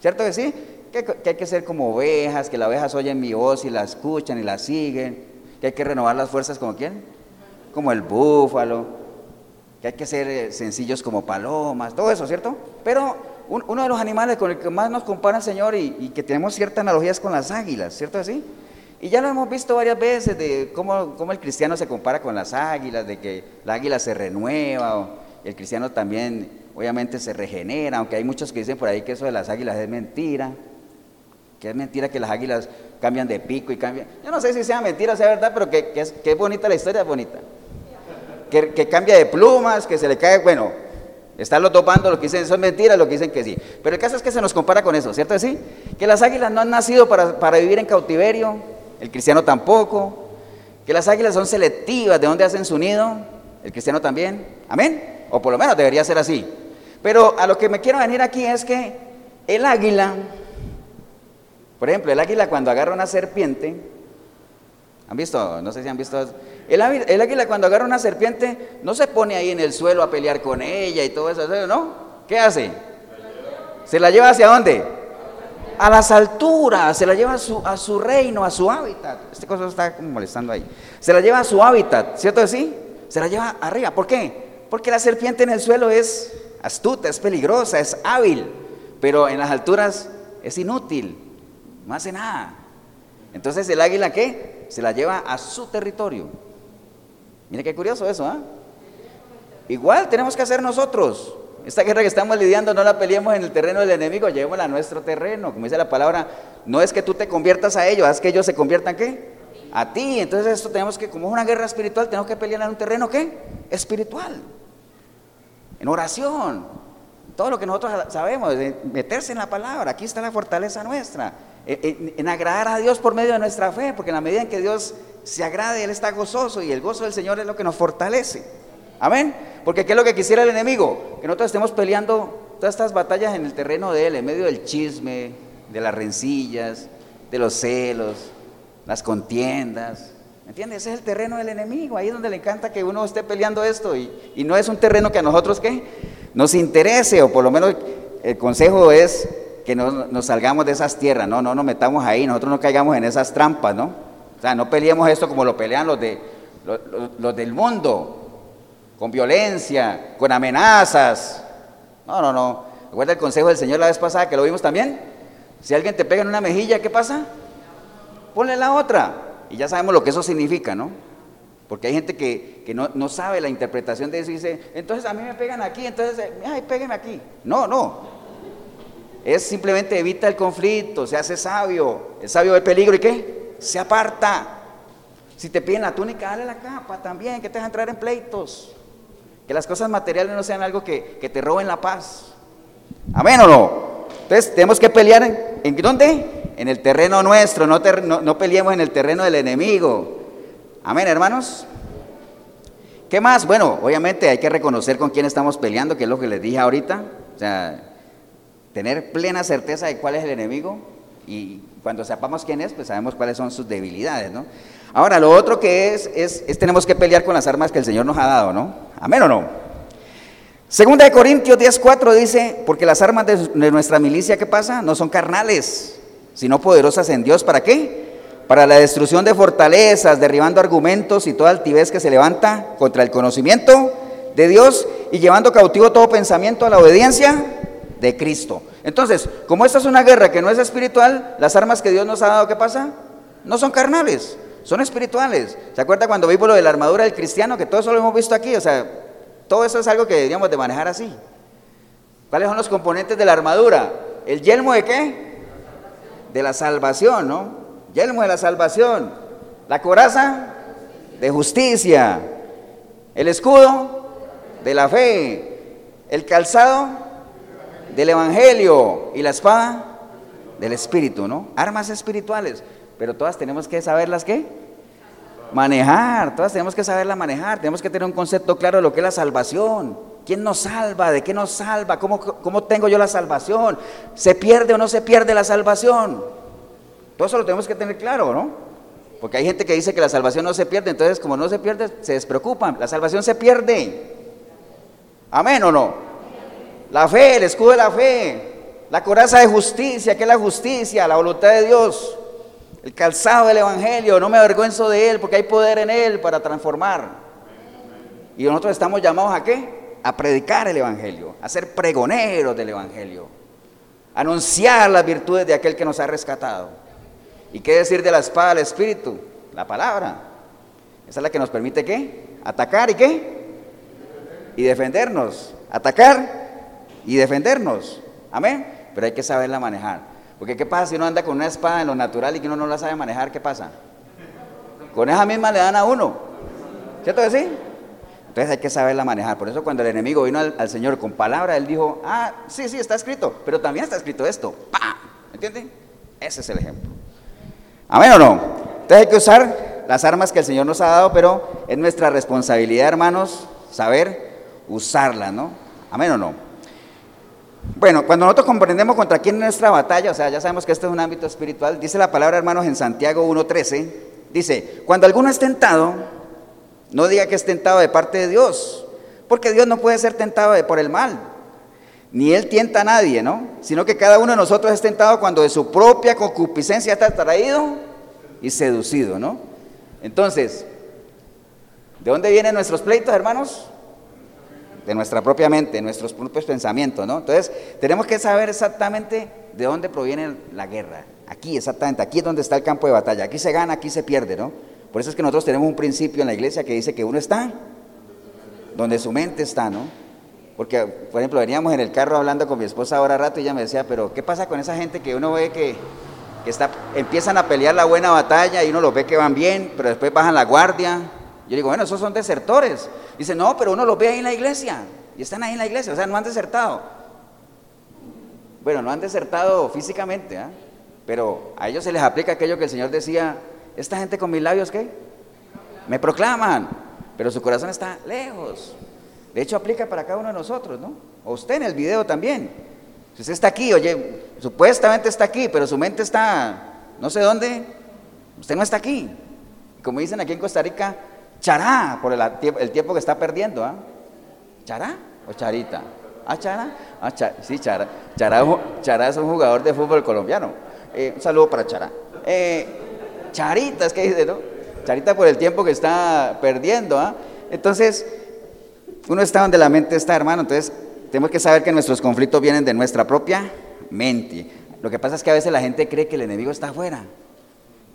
¿cierto que sí? que, hay que ser como ovejas, que las ovejas oyen mi voz y la escuchan y la siguen, que hay que renovar las fuerzas como quién, como el búfalo, que hay que ser eh, sencillos como palomas, todo eso, ¿cierto? Pero uno de los animales con el que más nos compara el Señor y, que tenemos ciertas analogías con las águilas, ¿cierto así? Y ya lo hemos visto varias veces de cómo, cómo, el cristiano se compara con las águilas, de que la águila se renueva, o el cristiano también obviamente se regenera, aunque hay muchos que dicen por ahí que eso de las águilas es mentira que es mentira que las águilas cambian de pico y cambian. Yo no sé si sea mentira o sea verdad, pero que, es, bonita la historia, es bonita. Que, cambia de plumas, que se le cae, bueno, están los dos bandos, lo que dicen son mentiras, lo que dicen que sí. Pero el caso es que se nos compara con eso, ¿cierto? Sí, que las águilas no han nacido para, para vivir en cautiverio, el cristiano tampoco, que las águilas son selectivas de dónde hacen su nido, el cristiano también, amén, o por lo menos debería ser así. Pero a lo que me quiero venir aquí es que el águila por ejemplo, el águila cuando agarra una serpiente, ¿han visto? No sé si han visto. El, el águila cuando agarra una serpiente no se pone ahí en el suelo a pelear con ella y todo eso, ¿no? ¿Qué hace? ¿Se la lleva hacia dónde? A las alturas, se la lleva a su, a su reino, a su hábitat. Este cosa está como molestando ahí. Se la lleva a su hábitat, ¿cierto sí? Se la lleva arriba. ¿Por qué? Porque la serpiente en el suelo es astuta, es peligrosa, es hábil, pero en las alturas es inútil no hace nada. Entonces el águila qué? Se la lleva a su territorio. Mire qué curioso eso, ¿ah? Igual tenemos que hacer nosotros. Esta guerra que estamos lidiando no la peleemos en el terreno del enemigo, llevémosla a nuestro terreno. Como dice la palabra, no es que tú te conviertas a ellos, es que ellos se conviertan qué? A ti. Entonces esto tenemos que, como es una guerra espiritual, tenemos que pelear en un terreno qué? Espiritual. En oración. Todo lo que nosotros sabemos, meterse en la palabra. Aquí está la fortaleza nuestra en, agradar a Dios por medio de nuestra fe, porque en la medida en que Dios se agrade, Él está gozoso y el gozo del Señor es lo que nos fortalece. Amén. Porque ¿qué es lo que quisiera el enemigo? Que nosotros estemos peleando todas estas batallas en el terreno de Él, en medio del chisme, de las rencillas, de los celos, las contiendas. ¿Me entiendes? Ese es el terreno del enemigo, ahí es donde le encanta que uno esté peleando esto y, y no es un terreno que a nosotros ¿qué? nos interese o por lo menos el consejo es que no nos salgamos de esas tierras, no, no nos metamos ahí, nosotros no caigamos en esas trampas, ¿no? O sea, no peleemos esto como lo pelean los, de, los, del mundo, con violencia, con amenazas. No, no, no. Recuerda el consejo del Señor la vez pasada que lo vimos también. Si alguien te pega en una mejilla, ¿qué pasa? Ponle la otra. Y ya sabemos lo que eso significa, ¿no? Porque hay gente que, no, no, sabe la interpretación de eso y dice, entonces a mí me pegan aquí, entonces, ay, péguenme aquí. No, no. Es simplemente evita el conflicto, se hace sabio. El sabio del peligro y qué? Se aparta. Si te piden la túnica, dale la capa también, que te deja entrar en pleitos. Que las cosas materiales no sean algo que, te roben la paz. Amén o no. Entonces tenemos que pelear en, ¿en dónde? En el terreno nuestro, no, no, no peleemos en el terreno del enemigo. Amén, hermanos. ¿Qué más? Bueno, obviamente hay que reconocer con quién estamos peleando, que es lo que les dije ahorita. O sea, tener plena certeza de cuál es el enemigo y cuando sepamos quién es, pues sabemos cuáles son sus debilidades, ¿no? Ahora, lo otro que es, es, es tenemos que pelear con las armas que el Señor nos ha dado, ¿no? Amén o no. Segunda de Corintios 10:4 dice, porque las armas de, de nuestra milicia, ¿qué pasa? No son carnales, sino poderosas en Dios. ¿Para qué? Para la destrucción de fortalezas, derribando argumentos y toda altivez que se levanta contra el conocimiento de Dios y llevando cautivo todo pensamiento a la obediencia de Cristo. Entonces, como esta es una guerra que no es espiritual, las armas que Dios nos ha dado, ¿qué pasa? No son carnales, son espirituales. ¿Se acuerda cuando vimos lo de la armadura del cristiano? Que todo eso lo hemos visto aquí. O sea, todo eso es algo que deberíamos de manejar así. ¿Cuáles son los componentes de la armadura? ¿El yelmo de qué? De la salvación, ¿no? Yelmo de la salvación. La coraza de justicia. El escudo de la fe. El calzado del evangelio. Y la espada del espíritu, ¿no? Armas espirituales. Pero todas tenemos que saberlas qué? Manejar, todas tenemos que saberla manejar, tenemos que tener un concepto claro de lo que es la salvación. ¿Quién nos salva? ¿De qué nos salva? ¿Cómo, ¿Cómo tengo yo la salvación? ¿Se pierde o no se pierde la salvación? Todo eso lo tenemos que tener claro, ¿no? Porque hay gente que dice que la salvación no se pierde, entonces como no se pierde, se despreocupan. La salvación se pierde. Amén o no. La fe, el escudo de la fe, la coraza de justicia, que es la justicia, la voluntad de Dios, el calzado del Evangelio, no me avergüenzo de él porque hay poder en él para transformar. Y nosotros estamos llamados a qué? A predicar el Evangelio, a ser pregoneros del Evangelio, anunciar las virtudes de aquel que nos ha rescatado. ¿Y qué decir de la espada del Espíritu? La palabra. Esa es la que nos permite qué? Atacar y qué? Y defendernos. Atacar y defendernos. Amén. Pero hay que saberla manejar. Porque ¿qué pasa si uno anda con una espada en lo natural y que uno no la sabe manejar? ¿Qué pasa? Con esa misma le dan a uno. ¿Cierto que sí? Entonces hay que saberla manejar. Por eso cuando el enemigo vino al, Señor con palabra, él dijo, ah, sí, sí, está escrito, pero también está escrito esto. ¡Pam! ¿Entienden? Ese es el ejemplo. ¿Amén o no? Entonces hay que usar las armas que el Señor nos ha dado, pero es nuestra responsabilidad, hermanos, saber usarlas, ¿no? Amén o no. Bueno, cuando nosotros comprendemos contra quién es nuestra batalla, o sea, ya sabemos que esto es un ámbito espiritual, dice la palabra, hermanos, en Santiago 1.13, dice, cuando alguno es tentado, no diga que es tentado de parte de Dios, porque Dios no puede ser tentado por el mal, ni Él tienta a nadie, ¿no? Sino que cada uno de nosotros es tentado cuando de su propia concupiscencia está traído y seducido, ¿no? Entonces, ¿de dónde vienen nuestros pleitos, hermanos? De nuestra propia mente, nuestros propios pensamientos, ¿no? Entonces, tenemos que saber exactamente de dónde proviene la guerra. Aquí, exactamente, aquí es donde está el campo de batalla. Aquí se gana, aquí se pierde, ¿no? Por eso es que nosotros tenemos un principio en la iglesia que dice que uno está donde su mente está, ¿no? Porque, por ejemplo, veníamos en el carro hablando con mi esposa ahora rato y ella me decía, pero ¿qué pasa con esa gente que uno ve que, que está, empiezan a pelear la buena batalla y uno los ve que van bien, pero después bajan la guardia? Yo digo, bueno, esos son desertores. Dice, no, pero uno los ve ahí en la iglesia y están ahí en la iglesia, o sea, no han desertado. Bueno, no han desertado físicamente, ¿eh? pero a ellos se les aplica aquello que el Señor decía, esta gente con mis labios, ¿qué? Me proclaman, pero su corazón está lejos. De hecho, aplica para cada uno de nosotros, ¿no? O usted en el video también. Si usted está aquí, oye, supuestamente está aquí, pero su mente está no sé dónde, usted no está aquí. Como dicen aquí en Costa Rica, chará, por el, tiempo que está perdiendo, ¿ah? ¿Chará o charita? ¿Ah, chará? Ah, sí, chará. Chará, es un jugador de fútbol colombiano. Eh, un saludo para chará. Eh, charita, es que dice, ¿no? Charita por el tiempo que está perdiendo, ¿ah? Entonces, uno está donde la mente está, hermano, entonces tenemos que saber que nuestros conflictos vienen de nuestra propia mente. Lo que pasa es que a veces la gente cree que el enemigo está afuera.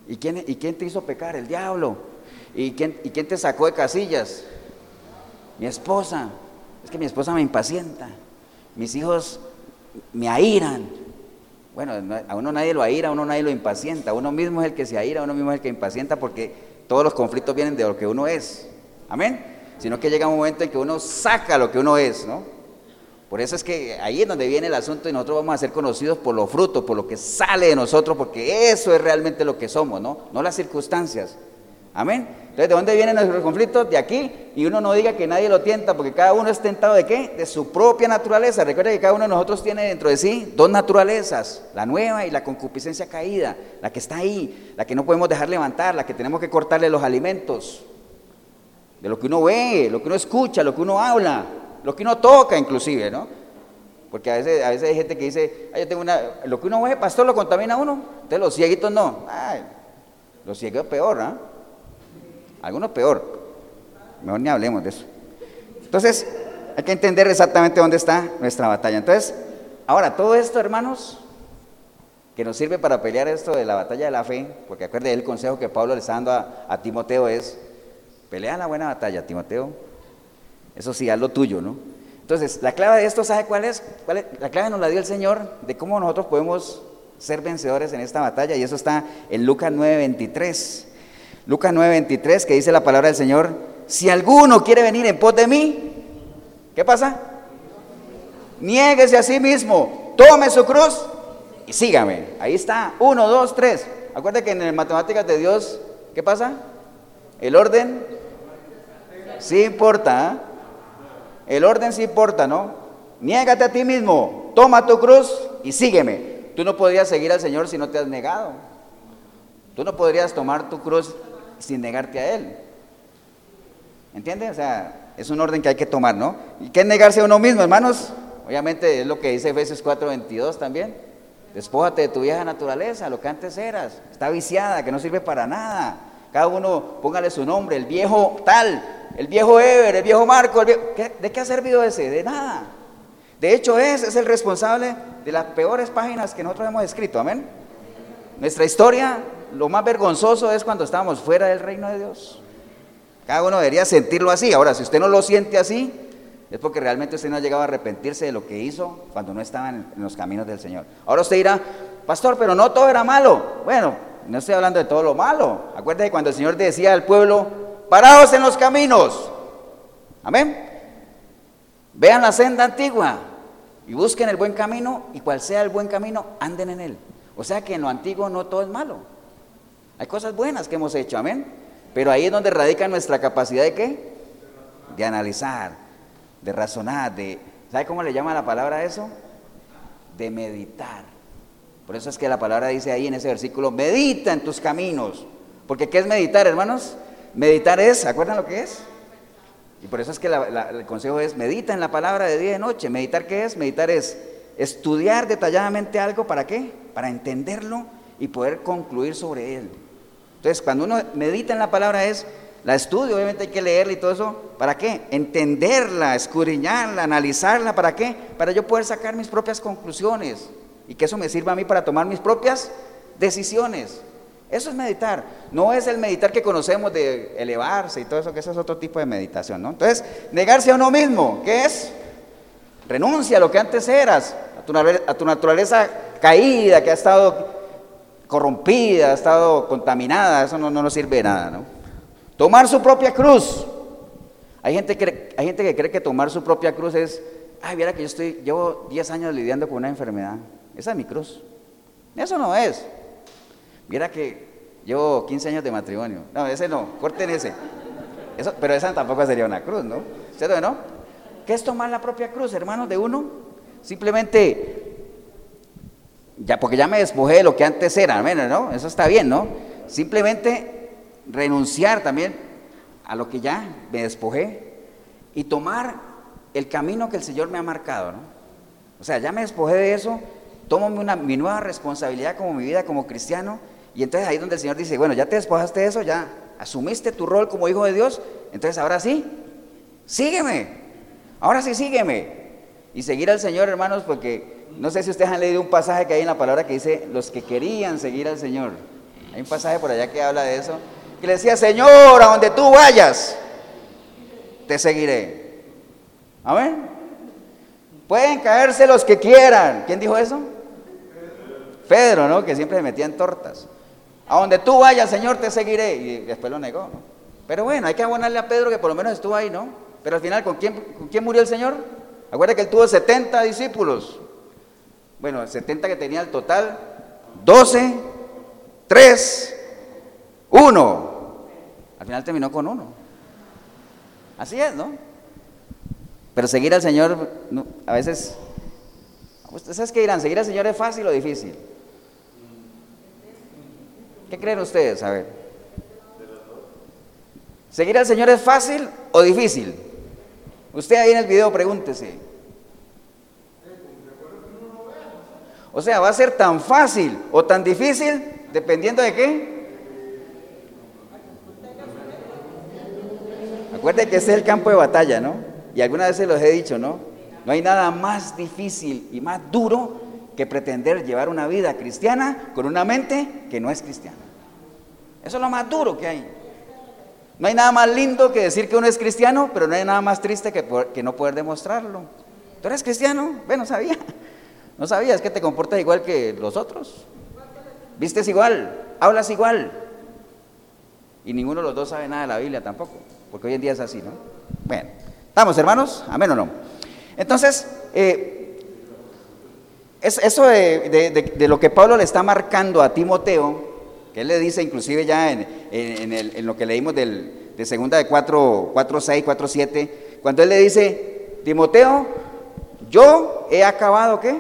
¿Y quién, y quién te hizo pecar? El diablo. ¿Y quién, ¿Y quién te sacó de casillas? Mi esposa. Es que mi esposa me impacienta. Mis hijos me airan. Bueno, a uno nadie lo aira, a uno nadie lo impacienta. Uno mismo es el que se aira, uno mismo es el que impacienta porque todos los conflictos vienen de lo que uno es. Amén sino que llega un momento en que uno saca lo que uno es, ¿no? Por eso es que ahí es donde viene el asunto y nosotros vamos a ser conocidos por los frutos, por lo que sale de nosotros, porque eso es realmente lo que somos, ¿no? No las circunstancias. Amén. Entonces, ¿de dónde vienen nuestros conflictos? De aquí. Y uno no diga que nadie lo tienta, porque cada uno es tentado de qué? De su propia naturaleza. Recuerda que cada uno de nosotros tiene dentro de sí dos naturalezas, la nueva y la concupiscencia caída, la que está ahí, la que no podemos dejar levantar, la que tenemos que cortarle los alimentos, de lo que uno ve, lo que uno escucha, lo que uno habla, lo que uno toca inclusive, ¿no? Porque a veces, a veces hay gente que dice, yo tengo una, lo que uno ve, pastor, lo contamina uno, entonces los cieguitos no. Ay, los ciegos peor, ¿ah? Algunos peor. Mejor ni hablemos de eso. Entonces, hay que entender exactamente dónde está nuestra batalla. Entonces, ahora, todo esto, hermanos, que nos sirve para pelear esto de la batalla de la fe, porque acuérdense, el consejo que Pablo le está dando a, Timoteo es, pelea la buena batalla, Timoteo. Eso sí, haz lo tuyo, ¿no? Entonces, la clave de esto, ¿sabe cuál es? ¿Cuál es? La clave nos la dio el Señor de cómo nosotros podemos ser vencedores en esta batalla, y eso está en Lucas 9:23. Lucas 9:23, que dice la palabra del Señor, si alguno quiere venir en pos de mí, ¿qué pasa? Niéguese a sí mismo, tome su cruz y sígame. Ahí está, uno, dos, tres. Acuérdate que en las matemáticas de Dios, ¿qué pasa? El orden sí importa. ¿ah? El orden sí importa, ¿no? Niégate a ti mismo, toma tu cruz y sígueme. Tú no podrías seguir al Señor si no te has negado. Tú no podrías tomar tu cruz sin negarte a Él. ¿Entiendes? O sea, es un orden que hay que tomar, ¿no? ¿Y qué es negarse a uno mismo, hermanos? Obviamente es lo que dice Efesios 4:22 también. Despójate de tu vieja naturaleza, lo que antes eras. Está viciada, que no sirve para nada. Cada uno póngale su nombre, el viejo tal, el viejo Ever, el viejo Marco. ¿De qué ha servido ese? De nada. De hecho, ese es el responsable de las peores páginas que nosotros hemos escrito. Amén. Nuestra historia lo más vergonzoso es cuando estábamos fuera del reino de Dios. Cada uno debería sentirlo así. Ahora, si usted no lo siente así, es porque realmente usted no ha llegado a arrepentirse de lo que hizo cuando no estaba en, los caminos del Señor. Ahora usted dirá, pastor, pero no todo era malo. Bueno, no estoy hablando de todo lo malo. Acuérdese cuando el Señor decía al pueblo, parados en los caminos. Amén. Vean la senda antigua y busquen el buen camino y cual sea el buen camino, anden en él. O sea que en lo antiguo no todo es malo. Hay cosas buenas que hemos hecho, amén. Pero ahí es donde radica nuestra capacidad de qué? De analizar, de razonar, de... ¿Sabe cómo le llama la palabra eso? De meditar. Por eso es que la palabra dice ahí en ese versículo, medita en tus caminos. Porque ¿qué es meditar, hermanos? Meditar es, ¿se acuerdan lo que es? Y por eso es que el consejo es, medita en la palabra de día y noche. ¿Meditar qué es? Meditar es estudiar detalladamente algo, ¿para qué? Para entenderlo y poder concluir sobre él. Entonces, cuando uno medita en la palabra es, la estudio, obviamente hay que leerla y todo eso, ¿para qué? Entenderla, escudriñarla, analizarla, ¿para qué? Para yo poder sacar mis propias conclusiones y que eso me sirva a mí para tomar mis propias decisiones. Eso es meditar. No es el meditar que conocemos de elevarse y todo eso, que eso es otro tipo de meditación, ¿no? Entonces, negarse a uno mismo, ¿qué es? Renuncia a lo que antes eras, a tu naturaleza caída, que ha estado corrompida, ha estado contaminada, eso no, no nos sirve de nada, ¿no? Tomar su propia cruz. Hay gente, que, hay gente que cree que tomar su propia cruz es, ay, mira que yo estoy, llevo 10 años lidiando con una enfermedad. Esa es mi cruz. Eso no es. Mira que llevo 15 años de matrimonio. No, ese no, corten ese. Eso, pero esa tampoco sería una cruz, ¿no? ¿Cierto no? ¿Qué es tomar la propia cruz, hermanos, de uno? Simplemente, ya, porque ya me despojé de lo que antes era, ¿no? Eso está bien, ¿no? Simplemente renunciar también a lo que ya me despojé y tomar el camino que el Señor me ha marcado, ¿no? O sea, ya me despojé de eso, tomo una, mi nueva responsabilidad como mi vida como cristiano y entonces ahí es donde el Señor dice, bueno, ya te despojaste de eso, ya asumiste tu rol como hijo de Dios, entonces ahora sí, sígueme, ahora sí sígueme. Y seguir al Señor, hermanos, porque no sé si ustedes han leído un pasaje que hay en la palabra que dice, los que querían seguir al Señor. Hay un pasaje por allá que habla de eso, que le decía, Señor, a donde tú vayas, te seguiré. Amén. Pueden caerse los que quieran. ¿Quién dijo eso? Pedro, ¿no? Que siempre se metía en tortas. A donde tú vayas, Señor, te seguiré. Y después lo negó. Pero bueno, hay que abonarle a Pedro que por lo menos estuvo ahí, ¿no? Pero al final, ¿con quién, quién murió el Señor? Acuérdate que él tuvo 70 discípulos. Bueno, 70 que tenía el total, 12, 3, 1. Al final terminó con uno. Así es, ¿no? Pero seguir al Señor, a veces, ¿ustedes qué dirán? ¿Seguir al Señor es fácil o difícil? ¿Qué creen ustedes? A ver. ¿Seguir al Señor es fácil o difícil? Usted ahí en el video pregúntese. O sea, va a ser tan fácil o tan difícil dependiendo de qué. Acuérdense que ese es el campo de batalla, ¿no? Y algunas veces los he dicho, ¿no? No hay nada más difícil y más duro que pretender llevar una vida cristiana con una mente que no es cristiana. Eso es lo más duro que hay. No hay nada más lindo que decir que uno es cristiano, pero no hay nada más triste que, que no poder demostrarlo. ¿Tú eres cristiano? Bueno, sabía. No sabías que te comportas igual que los otros. Vistes igual, hablas igual. Y ninguno de los dos sabe nada de la Biblia tampoco, porque hoy en día es así, ¿no? Bueno, ¿estamos hermanos? Amén o no. Entonces, eh, eso de, lo que Pablo le está marcando a Timoteo, que él le dice inclusive ya en, lo que leímos del, de segunda de 4, 4, 6, 4, 7, cuando él le dice, Timoteo, yo he acabado qué?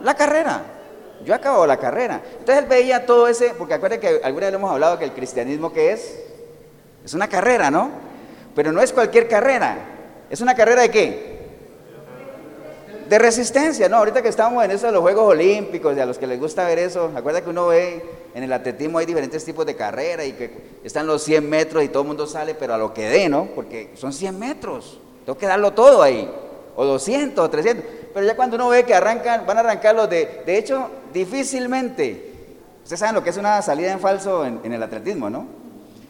La carrera. Yo he acabado la carrera. Entonces él veía todo ese, porque acuérdense que alguna vez hemos hablado que el cristianismo que es, es una carrera, ¿no? Pero no es cualquier carrera. ¿Es una carrera de qué? De resistencia, ¿no? Ahorita que estamos en eso de los Juegos Olímpicos y a los que les gusta ver eso, acuerda que uno ve en el atletismo hay diferentes tipos de carrera y que están los 100 metros y todo el mundo sale, pero a lo que dé, ¿no? Porque son 100 metros, tengo que darlo todo ahí, o 200, o 300, pero ya cuando uno ve que arrancan, van a arrancar los de, de hecho, difícilmente, ustedes saben lo que es una salida en falso en, el atletismo, ¿no?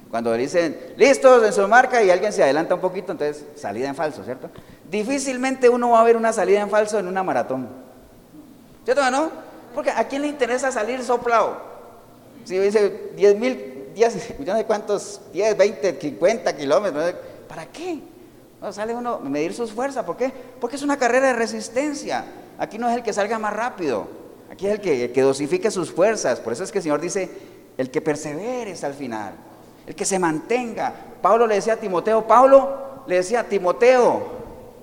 Cuando dicen, listos en su marca y alguien se adelanta un poquito, entonces salida en falso, ¿cierto? Difícilmente uno va a ver una salida en falso en una maratón. ¿Cierto no? Porque ¿a quién le interesa salir soplado? Si dice 10 mil, 10, no sé cuántos, 10, 20, 50 kilómetros, ¿para qué? No, sale uno medir sus fuerzas, ¿por qué? Porque es una carrera de resistencia. Aquí no es el que salga más rápido, aquí es el que, dosifique sus fuerzas. Por eso es que el Señor dice, el que persevere hasta el final, el que se mantenga. Pablo le decía a Timoteo, Pablo le decía a Timoteo,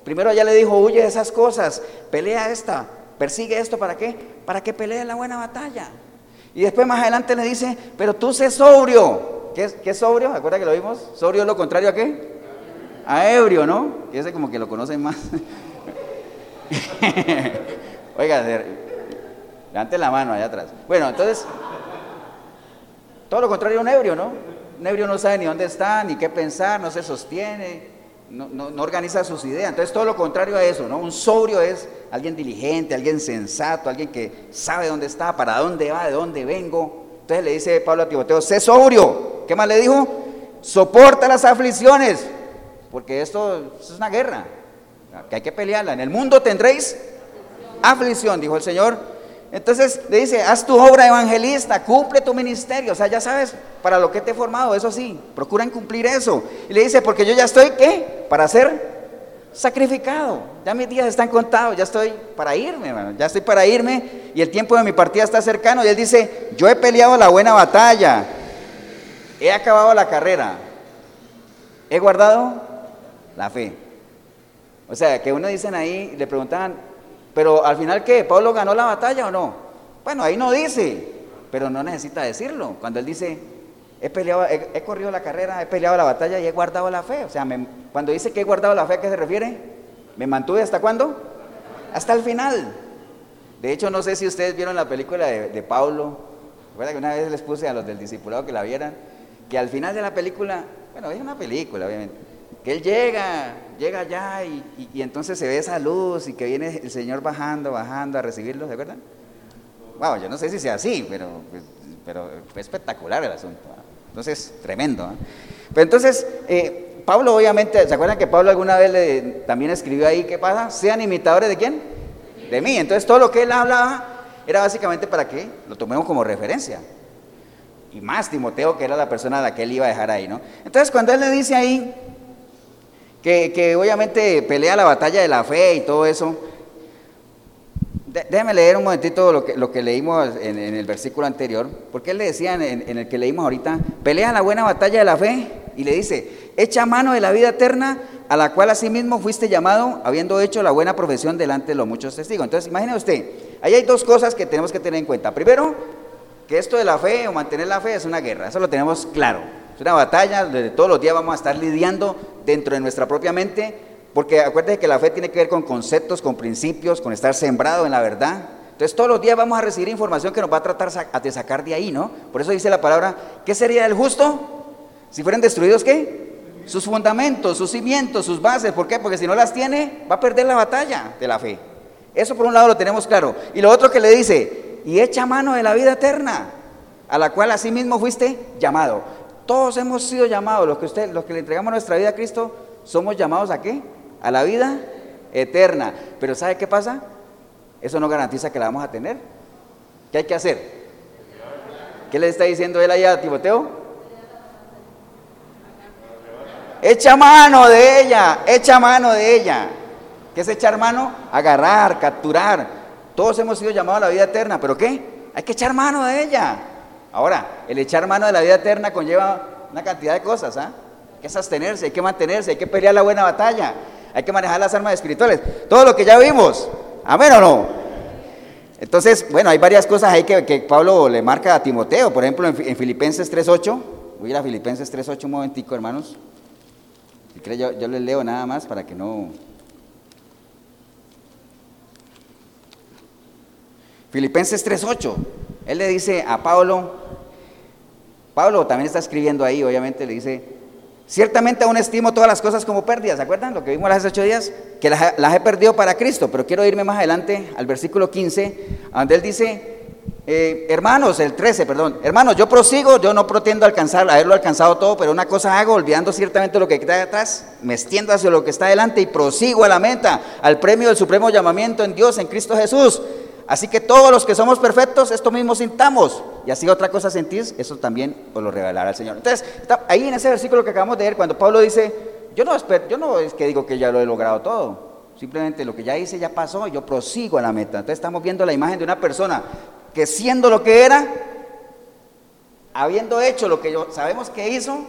Primero ya le dijo, huye de esas cosas, pelea esta, persigue esto, ¿para qué? Para que pelee la buena batalla. Y después más adelante le dice, pero tú sé sobrio. ¿Qué es, qué sobrio? ¿Acuerda que lo vimos? Sobrio es lo contrario a qué? A ebrio, ¿no? Ese como que lo conocen más. Oiga, levante la mano allá atrás. Bueno, entonces, todo lo contrario a un ebrio, ¿no? Un ebrio no sabe ni dónde está, ni qué pensar, no se sostiene, no, organiza sus ideas. Entonces todo lo contrario a eso, ¿no? Un sobrio es alguien diligente, alguien sensato, alguien que sabe dónde está, para dónde va, de dónde vengo. Entonces le dice Pablo a Timoteo, sé sobrio. ¿Qué más le dijo? Soporta las aflicciones, porque esto, es una guerra, que hay que pelearla. En el mundo tendréis aflicción, dijo el Señor. Entonces le dice, haz tu obra evangelista, cumple tu ministerio. O sea, ya sabes para lo que te he formado, eso sí, procuran cumplir eso. Y le dice, porque yo ya estoy, ¿qué? Para ser sacrificado. Ya mis días están contados, ya estoy para irme, hermano. Ya estoy para irme y el tiempo de mi partida está cercano. Y él dice, yo he peleado la buena batalla, he acabado la carrera, he guardado la fe. O sea, que uno dicen ahí, le preguntaban, pero al final, ¿qué? ¿Pablo ganó la batalla o no? Bueno, ahí no dice, pero no necesita decirlo. Cuando él dice, he peleado, he, corrido la carrera, he peleado la batalla y he guardado la fe. O sea, cuando dice que he guardado la fe, ¿a qué se refiere? ¿Me mantuve hasta cuándo? Hasta el final. De hecho, no sé si ustedes vieron la película de, Pablo. Recuerda que una vez les puse a los del discipulado que la vieran, que al final de la película, bueno, es una película, obviamente que él llega, llega allá y, entonces se ve esa luz y que viene el Señor bajando, bajando a recibirlo, ¿de acuerdan? Wow, yo no sé si sea así, pero, pero fue espectacular el asunto. Entonces, tremendo. Pero entonces, eh, Pablo obviamente, ¿se acuerdan que Pablo alguna vez también escribió ahí, ¿qué pasa? Sean imitadores de quién? De mí. Entonces todo lo que él hablaba era básicamente para que lo tomemos como referencia. Y más Timoteo, que era la persona a la que él iba a dejar ahí, ¿no? Entonces cuando él le dice ahí, que, obviamente pelea la batalla de la fe y todo eso. déjeme leer un momentito lo que, lo que leímos en, el versículo anterior, porque él le decía en, el que leímos ahorita, pelea la buena batalla de la fe y le dice, echa mano de la vida eterna a la cual asimismo fuiste llamado, habiendo hecho la buena profesión delante de los muchos testigos. Entonces, imagine usted, ahí hay dos cosas que tenemos que tener en cuenta. Primero, que esto de la fe o mantener la fe es una guerra, eso lo tenemos claro. Una batalla donde todos los días vamos a estar lidiando dentro de nuestra propia mente, porque acuérdense que la fe tiene que ver con conceptos, con principios, con estar sembrado en la verdad. Entonces todos los días vamos a recibir información que nos va a tratar de sacar de ahí, ¿no? Por eso dice la palabra, ¿qué sería el justo? Si fueran destruidos, ¿qué? Sus fundamentos, sus cimientos, sus bases. ¿Por qué? Porque si no las tiene, va a perder la batalla de la fe. Eso por un lado lo tenemos claro. Y lo otro que le dice, y echa mano de la vida eterna, a la cual asimismo fuiste llamado. Todos hemos sido llamados, los que, usted, los que le entregamos nuestra vida a Cristo, somos llamados a qué? A la vida eterna. Pero ¿sabe qué pasa? Eso no garantiza que la vamos a tener. ¿Qué hay que hacer? ¿Qué le está diciendo él allá a Timoteo? Echa mano de ella, echa mano de ella. ¿Qué es echar mano? Agarrar, capturar. Todos hemos sido llamados a la vida eterna, pero ¿qué? Hay que echar mano de ella. Ahora, el echar mano de la vida eterna conlleva una cantidad de cosas, ¿ah? Hay que sostenerse, hay que mantenerse, hay que pelear la buena batalla, hay que manejar las armas espirituales. Todo lo que ya vimos, ¿amén o no? Entonces, bueno, hay varias cosas ahí que, Pablo le marca a Timoteo, por ejemplo, en, Filipenses 3.8, voy a ir a Filipenses 3.8 un momentico, hermanos. Si yo, yo les leo nada más para que no... Filipenses 3.8, él le dice a Pablo, Pablo también está escribiendo ahí, obviamente le dice, ciertamente aún estimo todas las cosas como pérdidas, ¿se acuerdan lo que vimos hace ocho días? Que las, he perdido para Cristo, pero quiero irme más adelante al versículo 15, donde él dice, eh, hermanos, el 13, perdón, hermanos, yo prosigo, yo no pretendo alcanzar, haberlo alcanzado todo, pero una cosa hago, olvidando ciertamente lo que queda atrás, me extiendo hacia lo que está adelante y prosigo a la meta, al premio del supremo llamamiento en Dios, en Cristo Jesús. Así que todos los que somos perfectos, esto mismo sintamos. Y así otra cosa sentís, eso también os lo revelará el Señor. Entonces, ahí en ese versículo que acabamos de leer, cuando Pablo dice, yo no, yo no es que digo que ya lo he logrado todo. Simplemente lo que ya hice ya pasó, yo prosigo a la meta. Entonces estamos viendo la imagen de una persona que siendo lo que era, habiendo hecho lo que yo sabemos que hizo,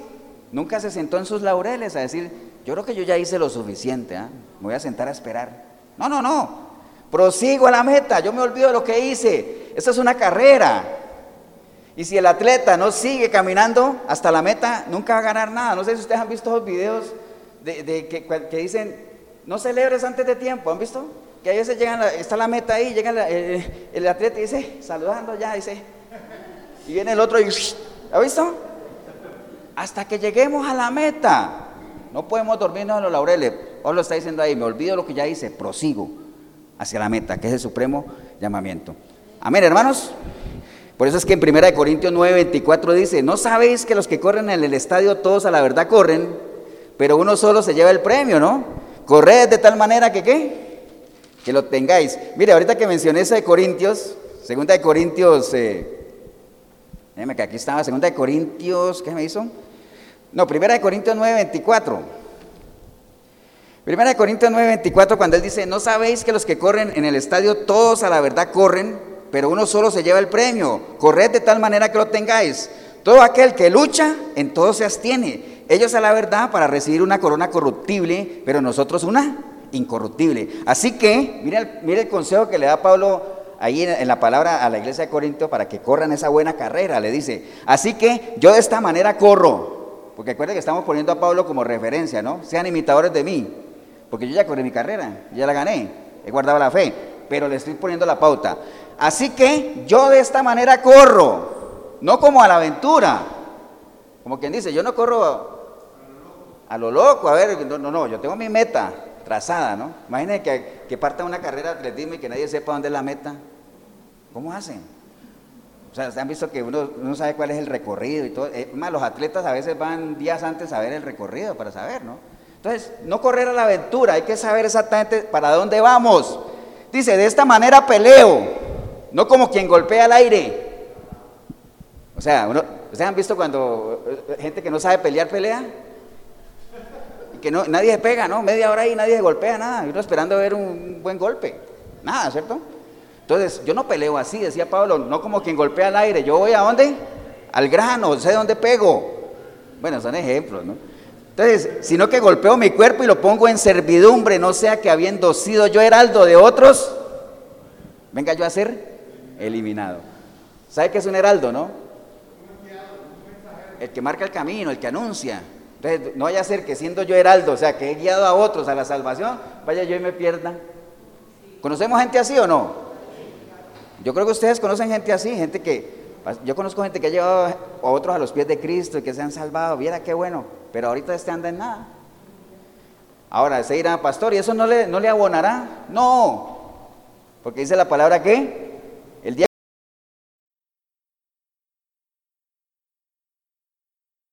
nunca se sentó en sus laureles a decir, yo creo que yo ya hice lo suficiente, ¿ah? me voy a sentar a esperar. No, no, no. Prosigo a la meta, yo me olvido de lo que hice. Esto es una carrera. Y si el atleta no sigue caminando hasta la meta, nunca va a ganar nada. No sé si ustedes han visto los videos de, que, dicen, no celebres antes de tiempo. ¿Han visto? Que a veces llegan, está la meta ahí, llega el, atleta y dice, saludando ya, dice, y viene el otro y, ¿ha visto? Hasta que lleguemos a la meta. No podemos dormirnos en los laureles. Pablo está diciendo ahí, me olvido lo que ya hice, prosigo hacia la meta, que es el supremo llamamiento. Amén, hermanos. Por eso es que en 1 Corintios 9, 24 dice, no sabéis que los que corren en el estadio todos a la verdad corren, pero uno solo se lleva el premio, ¿no? Corred de tal manera que qué? Que lo tengáis. Mire, ahorita que mencioné esa de Corintios, segunda de Corintios, eh, que aquí estaba, segunda de Corintios, ¿qué me hizo? No, primera de Corintios 9, 24. Primera de Corintios 9:24, cuando él dice, no sabéis que los que corren en el estadio, todos a la verdad corren, pero uno solo se lleva el premio. Corred de tal manera que lo tengáis. Todo aquel que lucha, en todo se abstiene. Ellos a la verdad para recibir una corona corruptible, pero nosotros una incorruptible. Así que, mire el, el consejo que le da Pablo ahí en, en, la palabra a la iglesia de Corinto para que corran esa buena carrera. Le dice, así que yo de esta manera corro. Porque acuérdense que estamos poniendo a Pablo como referencia, ¿no? Sean imitadores de mí. Porque yo ya corrí mi carrera, ya la gané, he guardado la fe, pero le estoy poniendo la pauta. Así que yo de esta manera corro, no como a la aventura. Como quien dice, yo no corro a, lo loco, a ver, no, no, no, yo tengo mi meta trazada, ¿no? Imagínense que, que parta una carrera de atletismo y que nadie sepa dónde es la meta. ¿Cómo hacen? O sea, han visto que uno, no sabe cuál es el recorrido y todo. Eh, más, los atletas a veces van días antes a ver el recorrido para saber, ¿no? Entonces, no correr a la aventura, hay que saber exactamente para dónde vamos. Dice, de esta manera peleo, no como quien golpea al aire. O sea, ¿ustedes han visto cuando eh, gente que no sabe pelear pelea? Y que no, nadie se pega, ¿no? Media hora ahí nadie se golpea, nada. Y uno esperando ver un buen golpe. Nada, ¿cierto? Entonces, yo no peleo así, decía Pablo, no como quien golpea al aire, yo voy a dónde? Al grano, sé dónde pego. Bueno, son ejemplos, ¿no? Entonces, sino que golpeo mi cuerpo y lo pongo en servidumbre, no sea que habiendo sido yo heraldo de otros, venga yo a ser eliminado. ¿Sabe qué es un heraldo, no? El que marca el camino, el que anuncia. Entonces, no vaya a ser que siendo yo heraldo, o sea, que he guiado a otros a la salvación, vaya yo y me pierda. ¿Conocemos gente así o no? Yo creo que ustedes conocen gente así, gente que, yo conozco gente que ha llevado a otros a los pies de Cristo y que se han salvado, viera qué bueno, pero ahorita este anda en nada. Ahora, se dirá, pastor, ¿y eso no le, no le abonará? No, porque dice la palabra que el día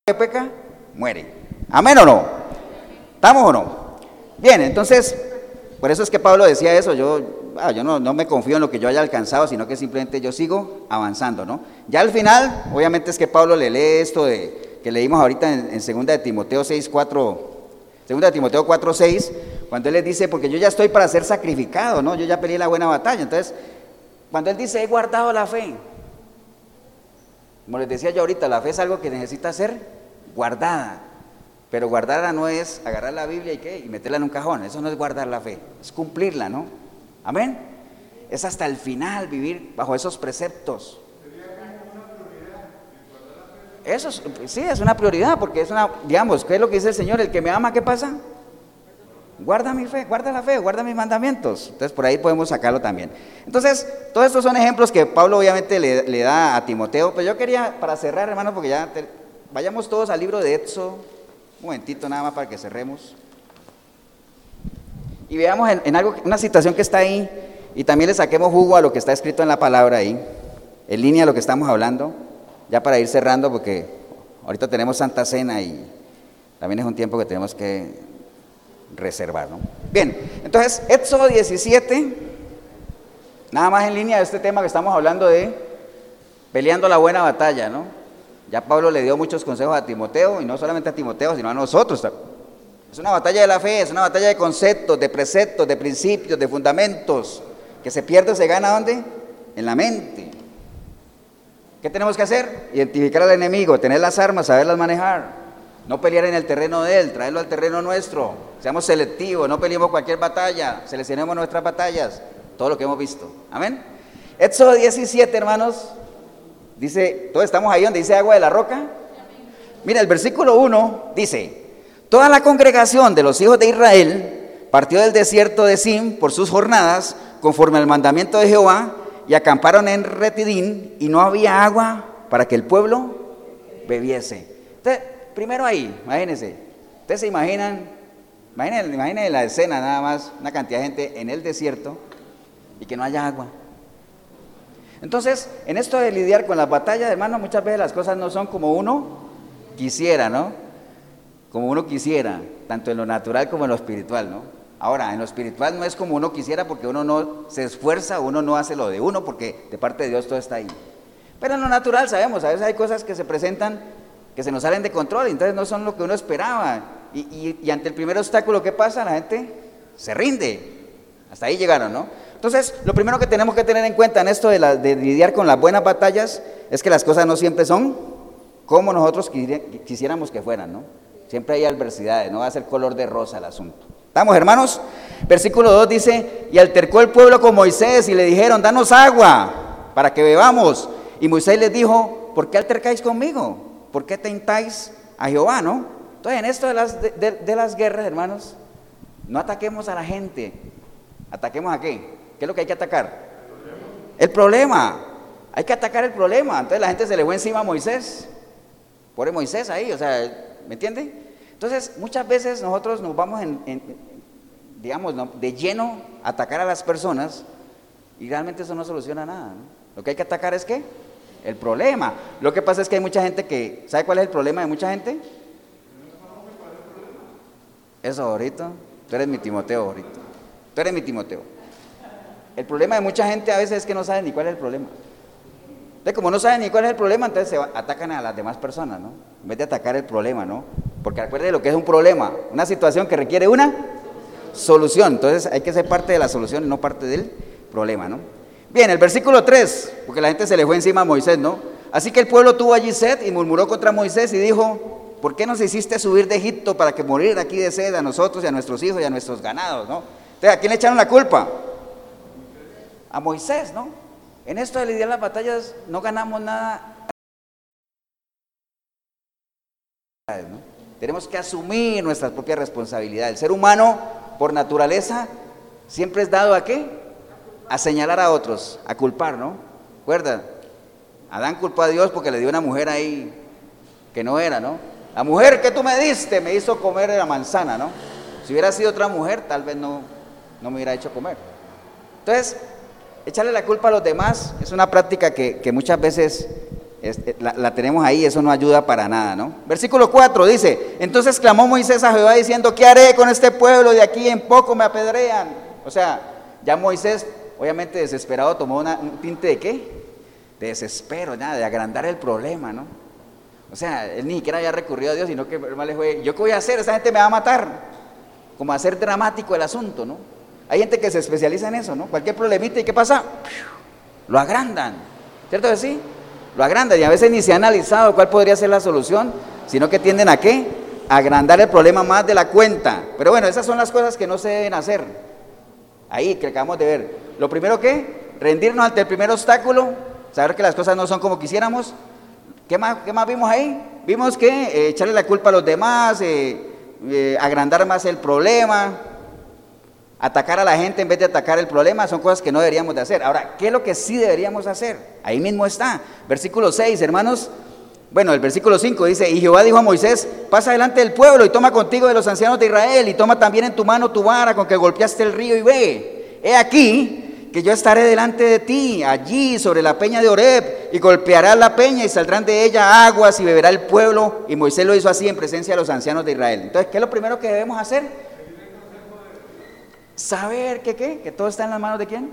que peca, muere. ¿Amén o no? ¿Estamos o no? Bien, entonces, por eso es que Pablo decía eso, yo, ah, yo no, me confío en lo que yo haya alcanzado, sino que simplemente yo sigo avanzando, ¿no? Ya al final, obviamente es que Pablo le lee esto de, que leímos ahorita en, en 2 de Timoteo 6, 4, 2 de Timoteo 4, 6, cuando él les dice, porque yo ya estoy para ser sacrificado, ¿no? Yo ya peleé la buena batalla. Entonces, cuando él dice, he guardado la fe, como les decía yo ahorita, la fe es algo que necesita ser guardada. Pero guardarla no es agarrar la Biblia y qué, y meterla en un cajón. Eso no es guardar la fe, es cumplirla, ¿no? Amén. Es hasta el final vivir bajo esos preceptos. Eso sí, es una prioridad, porque es una, digamos, ¿qué es lo que dice el Señor? El que me ama, ¿qué pasa? Guarda mi fe, guarda la fe, guarda mis mandamientos. Entonces por ahí podemos sacarlo también. Entonces, todos estos son ejemplos que Pablo obviamente le, da a Timoteo, pero yo quería, para cerrar, hermano, porque ya Vayamos todos al libro de Éxodo, un momentito nada más para que cerremos. Y veamos en, algo, una situación que está ahí y también le saquemos jugo a lo que está escrito en la palabra ahí, en línea a lo que estamos hablando, ya para ir cerrando porque ahorita tenemos Santa Cena y también es un tiempo que tenemos que reservar, ¿no? Bien, entonces Éxodo 17, nada más en línea de este tema que estamos hablando de peleando la buena batalla, ¿no? Ya Pablo le dio muchos consejos a Timoteo, y no solamente a Timoteo, sino a nosotros. Es una batalla de la fe, es una batalla de conceptos, de preceptos, de principios, de fundamentos, que se pierde se gana ¿dónde? En la mente. ¿Qué tenemos que hacer? Identificar al enemigo, tener las armas, saberlas manejar. No pelear en el terreno de él, traerlo al terreno nuestro. Seamos selectivos, no peleemos cualquier batalla, seleccionemos nuestras batallas, todo lo que hemos visto. Amén. Éxodo 17, hermanos, Dice, todos estamos ahí donde dice agua de la roca. Mira, el versículo 1 dice, toda la congregación de los hijos de Israel partió del desierto de Sim por sus jornadas, conforme al mandamiento de Jehová, y acamparon en Retidín, y no había agua para que el pueblo bebiese. Entonces, primero ahí, imagínense, ustedes se imaginan, imagínense, imagínense la escena nada más, una cantidad de gente en el desierto y que no haya agua. Entonces, en esto de lidiar con las batallas, hermano, muchas veces las cosas no son como uno quisiera, ¿no? Como uno quisiera, tanto en lo natural como en lo espiritual, ¿no? Ahora, en lo espiritual no es como uno quisiera porque uno no se esfuerza, uno no hace lo de uno porque de parte de Dios todo está ahí. Pero en lo natural sabemos, a veces hay cosas que se presentan que se nos salen de control, entonces no son lo que uno esperaba. Y, ante el primer obstáculo, ¿qué pasa? La gente se rinde. Hasta ahí llegaron, ¿no? Entonces, lo primero que tenemos que tener en cuenta en esto de, lidiar con las buenas batallas es que las cosas no siempre son como nosotros quisiéramos que fueran, ¿no? Siempre hay adversidades, no va a ser color de rosa el asunto. ¿Estamos, hermanos? Versículo 2 dice, y altercó el pueblo con Moisés y le dijeron, danos agua para que bebamos. Y Moisés les dijo, ¿por qué altercáis conmigo? ¿Por qué tentáis a Jehová, no? Entonces, en esto de las, de las guerras, hermanos, no ataquemos a la gente, ataquemos a qué? ¿Qué es lo que hay que atacar? El problema. Hay que atacar el problema. Entonces la gente se le fue encima a Moisés. Pobre Moisés ahí, o sea, ¿me entiende? Entonces muchas veces nosotros nos vamos en, digamos, de lleno a atacar a las personas y realmente eso no soluciona nada. Lo que hay que atacar es qué? El problema. Lo que pasa es que hay mucha gente que, ¿sabe cuál es el problema de mucha gente? Eso ahorita. Tú eres mi Timoteo ahorita. Tú eres mi Timoteo. El problema de mucha gente a veces es que no saben ni cuál es el problema. Entonces, como no saben ni cuál es el problema, entonces se atacan a las demás personas, ¿no? En vez de atacar el problema, ¿no? Porque acuérdense lo que es un problema, una situación que requiere una solución. Entonces hay que ser parte de la solución y no parte del problema, ¿no? Bien, el versículo 3, porque la gente se le fue encima a Moisés, ¿no? Así que el pueblo tuvo allí sed y murmuró contra Moisés y dijo, ¿por qué nos hiciste subir de Egipto para que morir aquí de sed a nosotros y a nuestros hijos y a nuestros ganados, ¿no? Entonces, ¿a quién le echaron la culpa? A Moisés, ¿no? En esto de lidiar las batallas no ganamos nada. Tenemos que asumir nuestras propias responsabilidades. El ser humano, por naturaleza, siempre es dado a qué? a señalar a otros, a culpar, ¿no? ¿Recuerda? Adán culpó a Dios porque le dio una mujer ahí que no era, ¿no? La mujer que tú me diste me hizo comer la manzana, ¿no? Si hubiera sido otra mujer, tal vez no, no me hubiera hecho comer. Entonces, echarle la culpa a los demás es una práctica que, muchas veces eh, la, tenemos ahí, eso no ayuda para nada, ¿no? Versículo 4 dice, entonces clamó Moisés a Jehová diciendo, ¿qué haré con este pueblo? De aquí en poco me apedrean. O sea, ya Moisés obviamente desesperado tomó un tinte de qué? De desespero, nada, de agrandar el problema, ¿no? O sea, él ni siquiera había recurrido a Dios, sino que le fue, ¿yo qué voy a hacer? Esa gente me va a matar. Como hacer dramático el asunto, ¿no? Hay gente que se especializa en eso, ¿no? Cualquier problemita, ¿y qué pasa? Lo agrandan. ¿Cierto que sí? Lo agrandan y a veces ni se ha analizado cuál podría ser la solución, sino que tienden a qué? Agrandar el problema más de la cuenta. Pero bueno, esas son las cosas que no se deben hacer. Ahí que acabamos de ver. Lo primero que, rendirnos ante el primer obstáculo, saber que las cosas no son como quisiéramos. ¿Qué más, qué más vimos ahí? Vimos que eh, echarle la culpa a los demás, eh, eh, agrandar más el problema, atacar a la gente en vez de atacar el problema, son cosas que no deberíamos de hacer. Ahora, ¿qué es lo que sí deberíamos hacer? Ahí mismo está. Versículo 6, hermanos. Bueno, el versículo 5 dice, y Jehová dijo a Moisés, pasa delante del pueblo y toma contigo de los ancianos de Israel y toma también en tu mano tu vara con que golpeaste el río y ve. He aquí que yo estaré delante de ti, allí sobre la peña de Oreb, y golpeará la peña y saldrán de ella aguas y beberá el pueblo. Y Moisés lo hizo así en presencia de los ancianos de Israel. Entonces, ¿qué es lo primero que debemos hacer? Saber que qué, que todo está en las manos de quién?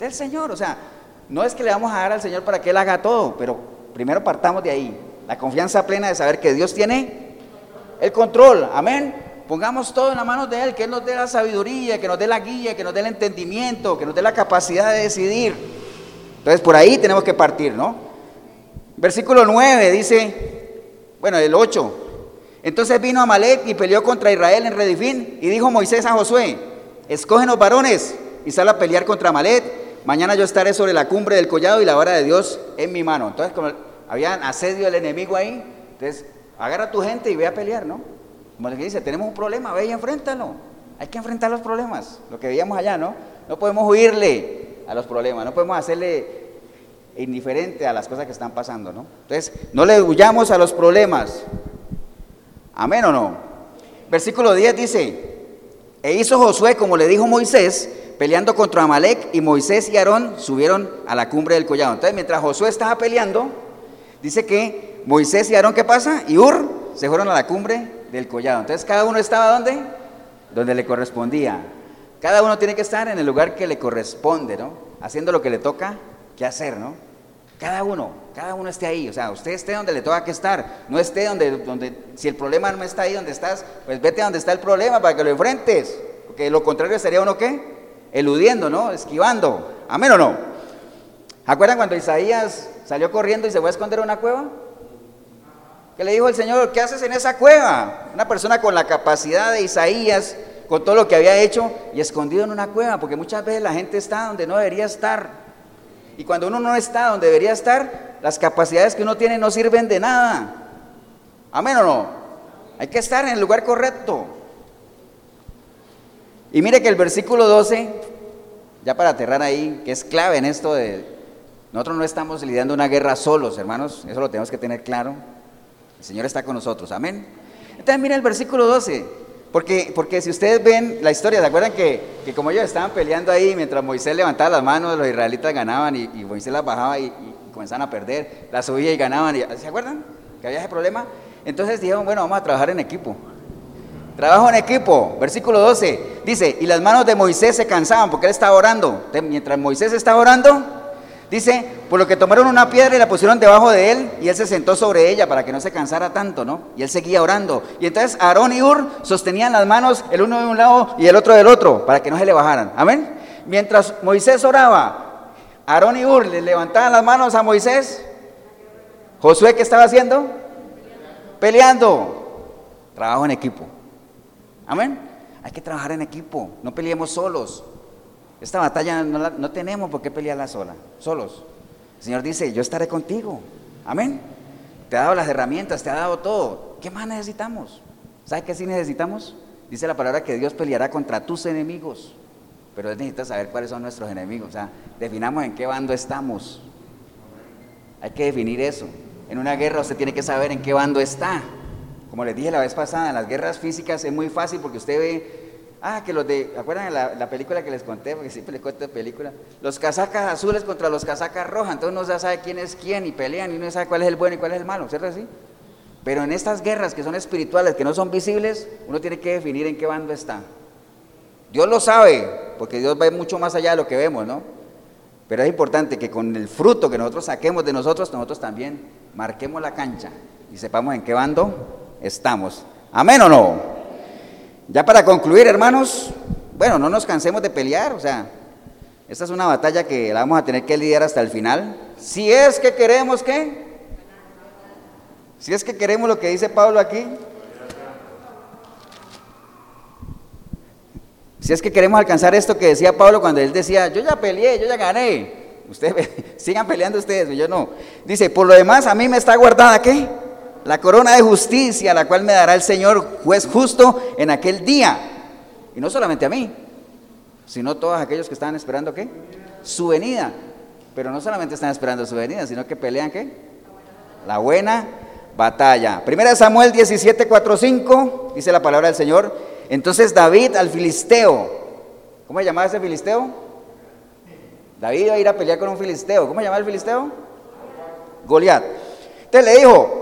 Del Señor. O sea, no es que le vamos a dar al Señor para que Él haga todo, pero primero partamos de ahí. La confianza plena de saber que Dios tiene el control. Amén. Pongamos todo en las manos de Él, que Él nos dé la sabiduría, que nos dé la guía, que nos dé el entendimiento, que nos dé la capacidad de decidir. Entonces por ahí tenemos que partir, ¿no? Versículo 9 dice, bueno, el 8. Entonces vino Amalek y peleó contra Israel en Redifín y dijo Moisés a Josué, escógenos varones y sal a pelear contra Amalek. Mañana yo estaré sobre la cumbre del collado y la vara de Dios en mi mano. Entonces, como había asedio del enemigo ahí, entonces agarra a tu gente y ve a pelear, ¿no? Como le dice, tenemos un problema, ve y enfréntalo. Hay que enfrentar los problemas, lo que veíamos allá, ¿no? No podemos huirle a los problemas, no podemos hacerle indiferente a las cosas que están pasando, ¿no? Entonces, no le huyamos a los problemas. Amén o no. Versículo 10 dice, e hizo Josué como le dijo Moisés, peleando contra Amalek, y Moisés y Aarón subieron a la cumbre del collado. Entonces, mientras Josué estaba peleando, dice que Moisés y Aarón, ¿qué pasa? Y Ur se fueron a la cumbre del collado. Entonces, cada uno estaba donde? Donde le correspondía. Cada uno tiene que estar en el lugar que le corresponde, ¿no? Haciendo lo que le toca que hacer, ¿no? Cada uno, cada uno esté ahí. O sea, usted esté donde le toca que estar. No esté donde, donde, si el problema no está ahí donde estás, pues vete a donde está el problema para que lo enfrentes. Porque lo contrario sería uno qué? Eludiendo, ¿no? Esquivando. Amén o no. ¿Acuerdan cuando Isaías salió corriendo y se fue a esconder en una cueva? que le dijo el Señor, ¿qué haces en esa cueva? Una persona con la capacidad de Isaías, con todo lo que había hecho y escondido en una cueva, porque muchas veces la gente está donde no debería estar. Y cuando uno no está donde debería estar, las capacidades que uno tiene no sirven de nada. Amén o no. Hay que estar en el lugar correcto. Y mire que el versículo 12, ya para aterrar ahí, que es clave en esto de... Nosotros no estamos lidiando una guerra solos, hermanos, eso lo tenemos que tener claro. El Señor está con nosotros, amén. Entonces miren el versículo 12, porque, porque si ustedes ven la historia, ¿se acuerdan que, que como ellos estaban peleando ahí, mientras Moisés levantaba las manos, los israelitas ganaban y, Moisés las bajaba y, comenzaban a perder, las subía y ganaban, y, ¿se acuerdan? Que había ese problema. Entonces dijeron, bueno, vamos a trabajar en equipo. Trabajo en equipo, versículo 12, dice, y las manos de Moisés se cansaban porque él estaba orando. mientras Moisés estaba orando, Dice, por lo que tomaron una piedra y la pusieron debajo de él y él se sentó sobre ella para que no se cansara tanto, ¿no? Y él seguía orando. Y entonces Aarón y Ur sostenían las manos el uno de un lado y el otro del otro para que no se le bajaran. Amén. Mientras Moisés oraba, Aarón y Ur le levantaban las manos a Moisés. Josué, ¿qué estaba haciendo? Peleando. Trabajo en equipo. Amén. Hay que trabajar en equipo. No peleemos solos. Esta batalla no, no tenemos por qué pelearla sola, solos. El Señor dice, yo estaré contigo. Amén. Te ha dado las herramientas, te ha dado todo. ¿Qué más necesitamos? ¿Sabe qué sí necesitamos? Dice la palabra que Dios peleará contra tus enemigos. Pero necesitas saber cuáles son nuestros enemigos. O sea, definamos en qué bando estamos. Hay que definir eso. En una guerra usted tiene que saber en qué bando está. Como les dije la vez pasada, en las guerras físicas es muy fácil porque usted ve, ah, que los de, ¿acuerdan la, la película que les conté? Porque siempre les cuento película. Los casacas azules contra los casacas rojas, entonces uno ya sabe quién es quién y pelean y uno sabe cuál es el bueno y cuál es el malo, ¿cierto así? Pero en estas guerras que son espirituales, que no son visibles, uno tiene que definir en qué bando está. Dios lo sabe, porque Dios va mucho más allá de lo que vemos, ¿no? Pero es importante que con el fruto que nosotros saquemos de nosotros, nosotros también marquemos la cancha y sepamos en qué bando estamos. ¿Amén o no? Ya para concluir, hermanos, bueno, no nos cansemos de pelear, o sea, esta es una batalla que la vamos a tener que lidiar hasta el final. Si es que queremos que si es que queremos lo que dice Pablo aquí, si es que queremos alcanzar esto que decía Pablo cuando él decía, yo ya peleé, yo ya gané, ustedes sigan peleando ustedes, yo no. Dice, por lo demás a mí me está guardada qué? La corona de justicia, la cual me dará el Señor juez justo en aquel día. Y no solamente a mí, sino todos aquellos que están esperando qué? Su venida. Pero no solamente están esperando su venida, sino que pelean qué? La buena batalla. Primera Samuel 17, 4, 5, dice la palabra del Señor. Entonces David al filisteo, ¿cómo se llamaba ese filisteo? David iba a ir a pelear con un filisteo. ¿Cómo se llamaba el filisteo? Goliat. Entonces le dijo,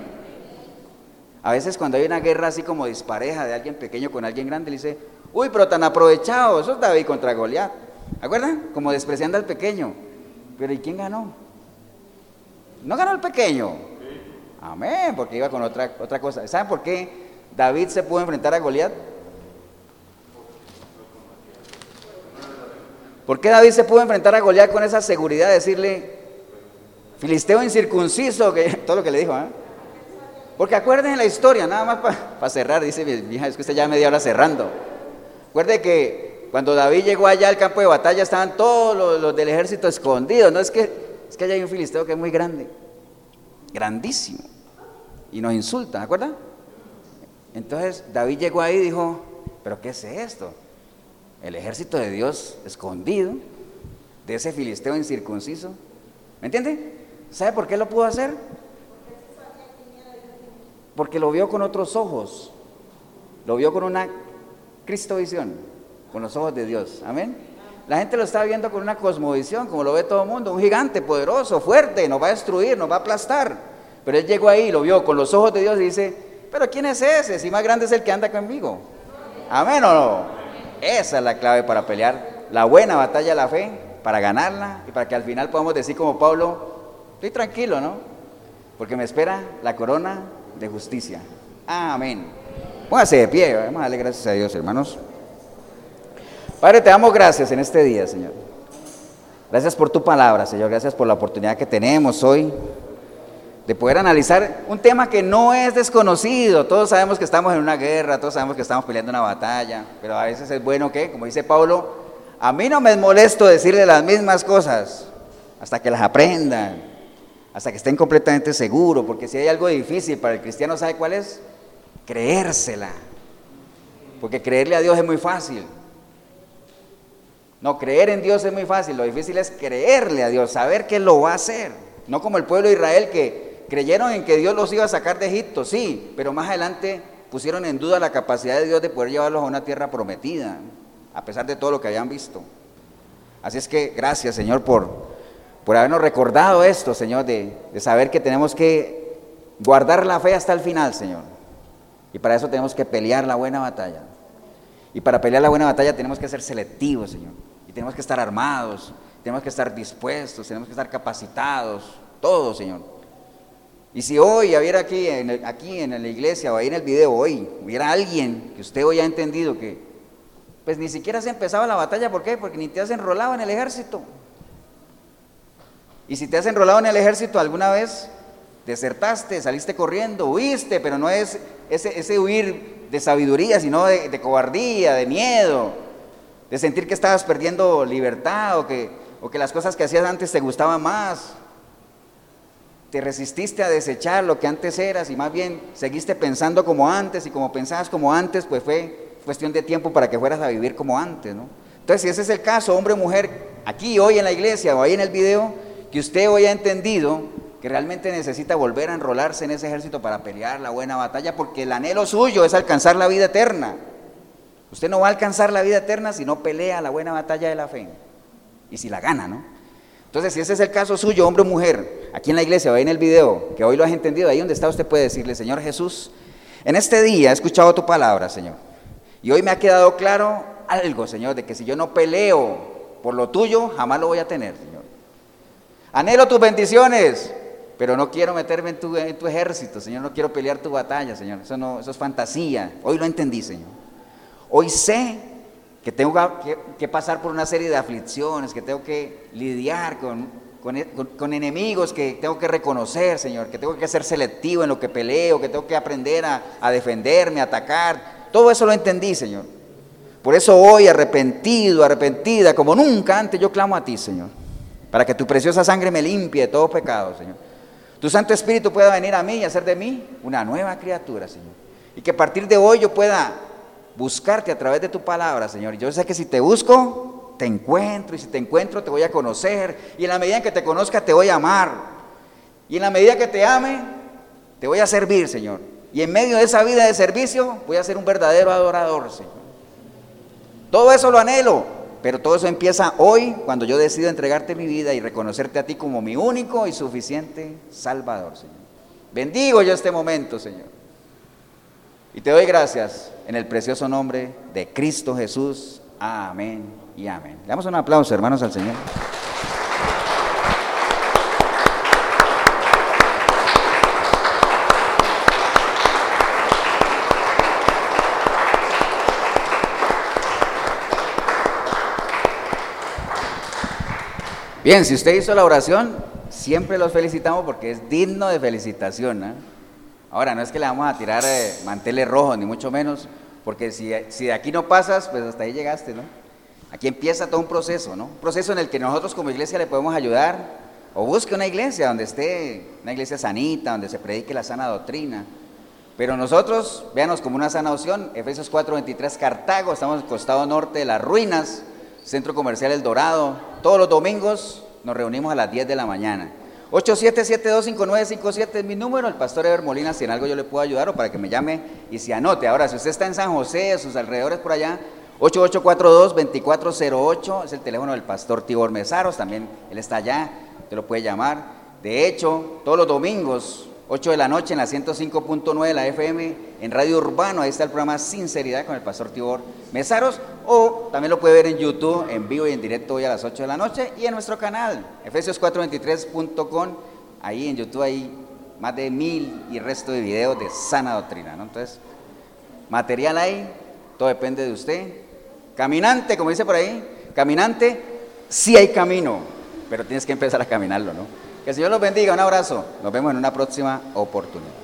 A veces cuando hay una guerra así como dispareja de alguien pequeño con alguien grande, le dice, uy, pero tan aprovechado, eso es David contra Goliat. ¿Acuerdan? Como despreciando al pequeño. Pero ¿y quién ganó? No ganó el pequeño. Amén, porque iba con otra, otra cosa. ¿Saben por qué? David se pudo enfrentar a Goliat? ¿Por qué David se pudo enfrentar a Goliat con esa seguridad de decirle, filisteo incircunciso, que, todo lo que le dijo? ¿eh? Porque acuérdense la historia, nada más para cerrar, dice mi hija, es que usted ya media hora cerrando. Acuérdense que cuando David llegó allá al campo de batalla estaban todos los, del ejército escondidos, no es que, es que allá hay un filisteo que es muy grande, grandísimo, y nos insulta, ¿acuerdan? Entonces David llegó ahí y dijo, pero ¿qué es esto? El ejército de Dios escondido, de ese filisteo incircunciso. ¿Me entiende? ¿Sabe por qué lo pudo hacer? Porque lo vio con otros ojos. Lo vio con una cristovisión, con los ojos de Dios. Amén. La gente lo está viendo con una cosmovisión, como lo ve todo el mundo, un gigante poderoso, fuerte, nos va a destruir, nos va a aplastar. Pero él llegó ahí, lo vio con los ojos de Dios y dice, pero ¿quién es ese? Si más grande es el que anda conmigo. Amén o no. Esa es la clave para pelear la buena batalla de la fe, para ganarla y para que al final podamos decir como Pablo, estoy tranquilo, ¿no? Porque me espera la corona de justicia. Amén. Póngase de pie, vamos a darle gracias a Dios, hermanos. Padre, te damos gracias en este día, Señor. Gracias por tu palabra, Señor. Gracias por la oportunidad que tenemos hoy de poder analizar un tema que no es desconocido. Todos sabemos que estamos en una guerra, todos sabemos que estamos peleando una batalla, pero a veces es bueno que, como dice Pablo, a mí no me es molesto decirle las mismas cosas hasta que las aprendan, hasta que estén completamente seguros, porque si hay algo difícil para el cristiano, ¿sabe cuál es? Creérsela. Porque creerle a Dios es muy fácil. No, creer en Dios es muy fácil, lo difícil es creerle a Dios, saber que lo va a hacer. No como el pueblo de Israel que Creyeron en que Dios los iba a sacar de Egipto, sí, pero más adelante pusieron en duda la capacidad de Dios de poder llevarlos a una tierra prometida, a pesar de todo lo que habían visto. Así es que gracias, Señor, por, por habernos recordado esto, Señor, de, saber que tenemos que guardar la fe hasta el final, Señor. Y para eso tenemos que pelear la buena batalla. Y para pelear la buena batalla tenemos que ser selectivos, Señor. Y tenemos que estar armados, tenemos que estar dispuestos, tenemos que estar capacitados, todo, Señor. Y si hoy hubiera aquí en, aquí en la iglesia o ahí en el video, hoy hubiera alguien que usted hoy ha entendido que, pues ni siquiera se empezaba la batalla, ¿por qué? Porque ni te has enrolado en el ejército. Y si te has enrolado en el ejército alguna vez, desertaste, saliste corriendo, huiste, pero no es ese, ese huir de sabiduría, sino de, de, cobardía, de miedo, de sentir que estabas perdiendo libertad o que, o que las cosas que hacías antes te gustaban más. Te resististe a desechar lo que antes eras y más bien seguiste pensando como antes y como pensabas como antes, pues fue cuestión de tiempo para que fueras a vivir como antes, ¿no? Entonces, si ese es el caso, hombre o mujer, aquí hoy en la iglesia o ahí en el video, que usted hoy ha entendido que realmente necesita volver a enrolarse en ese ejército para pelear la buena batalla, porque el anhelo suyo es alcanzar la vida eterna. Usted no va a alcanzar la vida eterna si no pelea la buena batalla de la fe. Y si la gana, ¿no? Entonces, si ese es el caso suyo, hombre o mujer, aquí en la iglesia ahí en el video, que hoy lo has entendido, ahí donde está usted puede decirle, Señor Jesús, en este día he escuchado tu palabra, Señor. Y hoy me ha quedado claro algo, Señor, de que si yo no peleo por lo tuyo, jamás lo voy a tener. Anhelo tus bendiciones, pero no quiero meterme en tu, en tu, ejército, Señor, no quiero pelear tu batalla, Señor. Eso, no, eso es fantasía. Hoy lo entendí, Señor. Hoy sé que tengo que, pasar por una serie de aflicciones, que tengo que lidiar con, enemigos que tengo que reconocer, Señor, que tengo que ser selectivo en lo que peleo, que tengo que aprender a, a defenderme, a atacar. Todo eso lo entendí, Señor. Por eso hoy, arrepentido, arrepentida, como nunca antes, yo clamo a ti, Señor, para que tu preciosa sangre me limpie de todo pecado, Señor. Tu Santo Espíritu pueda venir a mí y hacer de mí una nueva criatura, Señor. Y que a partir de hoy yo pueda buscarte a través de tu palabra, Señor. Yo sé que si te busco, te encuentro. Y si te encuentro, te voy a conocer. Y en la medida en que te conozca, te voy a amar. Y en la medida que te ame, te voy a servir, Señor. Y en medio de esa vida de servicio, voy a ser un verdadero adorador, Señor. Todo eso lo anhelo. Pero todo eso empieza hoy cuando yo decido entregarte mi vida y reconocerte a ti como mi único y suficiente Salvador, Señor. Bendigo yo este momento, Señor. Y te doy gracias en el precioso nombre de Cristo Jesús. Amén y amén. Le damos un aplauso, hermanos, al Señor. Bien, si usted hizo la oración, siempre los felicitamos porque es digno de felicitación. ¿eh? Ahora, no es que le vamos a tirar eh, manteles rojos, ni mucho menos, porque si, si, de aquí no pasas, pues hasta ahí llegaste, ¿no? Aquí empieza todo un proceso, ¿no? Un proceso en el que nosotros como iglesia le podemos ayudar, o busque una iglesia donde esté, una iglesia sanita, donde se predique la sana doctrina. Pero nosotros, véanos como una sana opción, Efesios 4:23, Cartago, estamos el costado norte de las ruinas, Centro Comercial El Dorado. Todos los domingos nos reunimos a las 10 de la mañana. 87725957 es mi número, el pastor Eber Molina, si en algo yo le puedo ayudar o para que me llame y se anote. Ahora, si usted está en San José, sus alrededores por allá, 8842-2408 es el teléfono del pastor Tibor Mesaros, también él está allá, te lo puede llamar. De hecho, todos los domingos 8 de la noche en la 105.9 de la FM, en Radio Urbano, ahí está el programa Sinceridad con el pastor Tibor Mesaros, o también lo puede ver en YouTube, en vivo y en directo hoy a las 8 de la noche, y en nuestro canal, efesios423.com, ahí en YouTube hay más de mil y resto de videos de sana doctrina, ¿no? Entonces, material ahí, todo depende de usted. Caminante, como dice por ahí, caminante, sí hay camino, pero tienes que empezar a caminarlo, ¿no? Que el Señor los bendiga. Un abrazo. Nos vemos en una próxima oportunidad.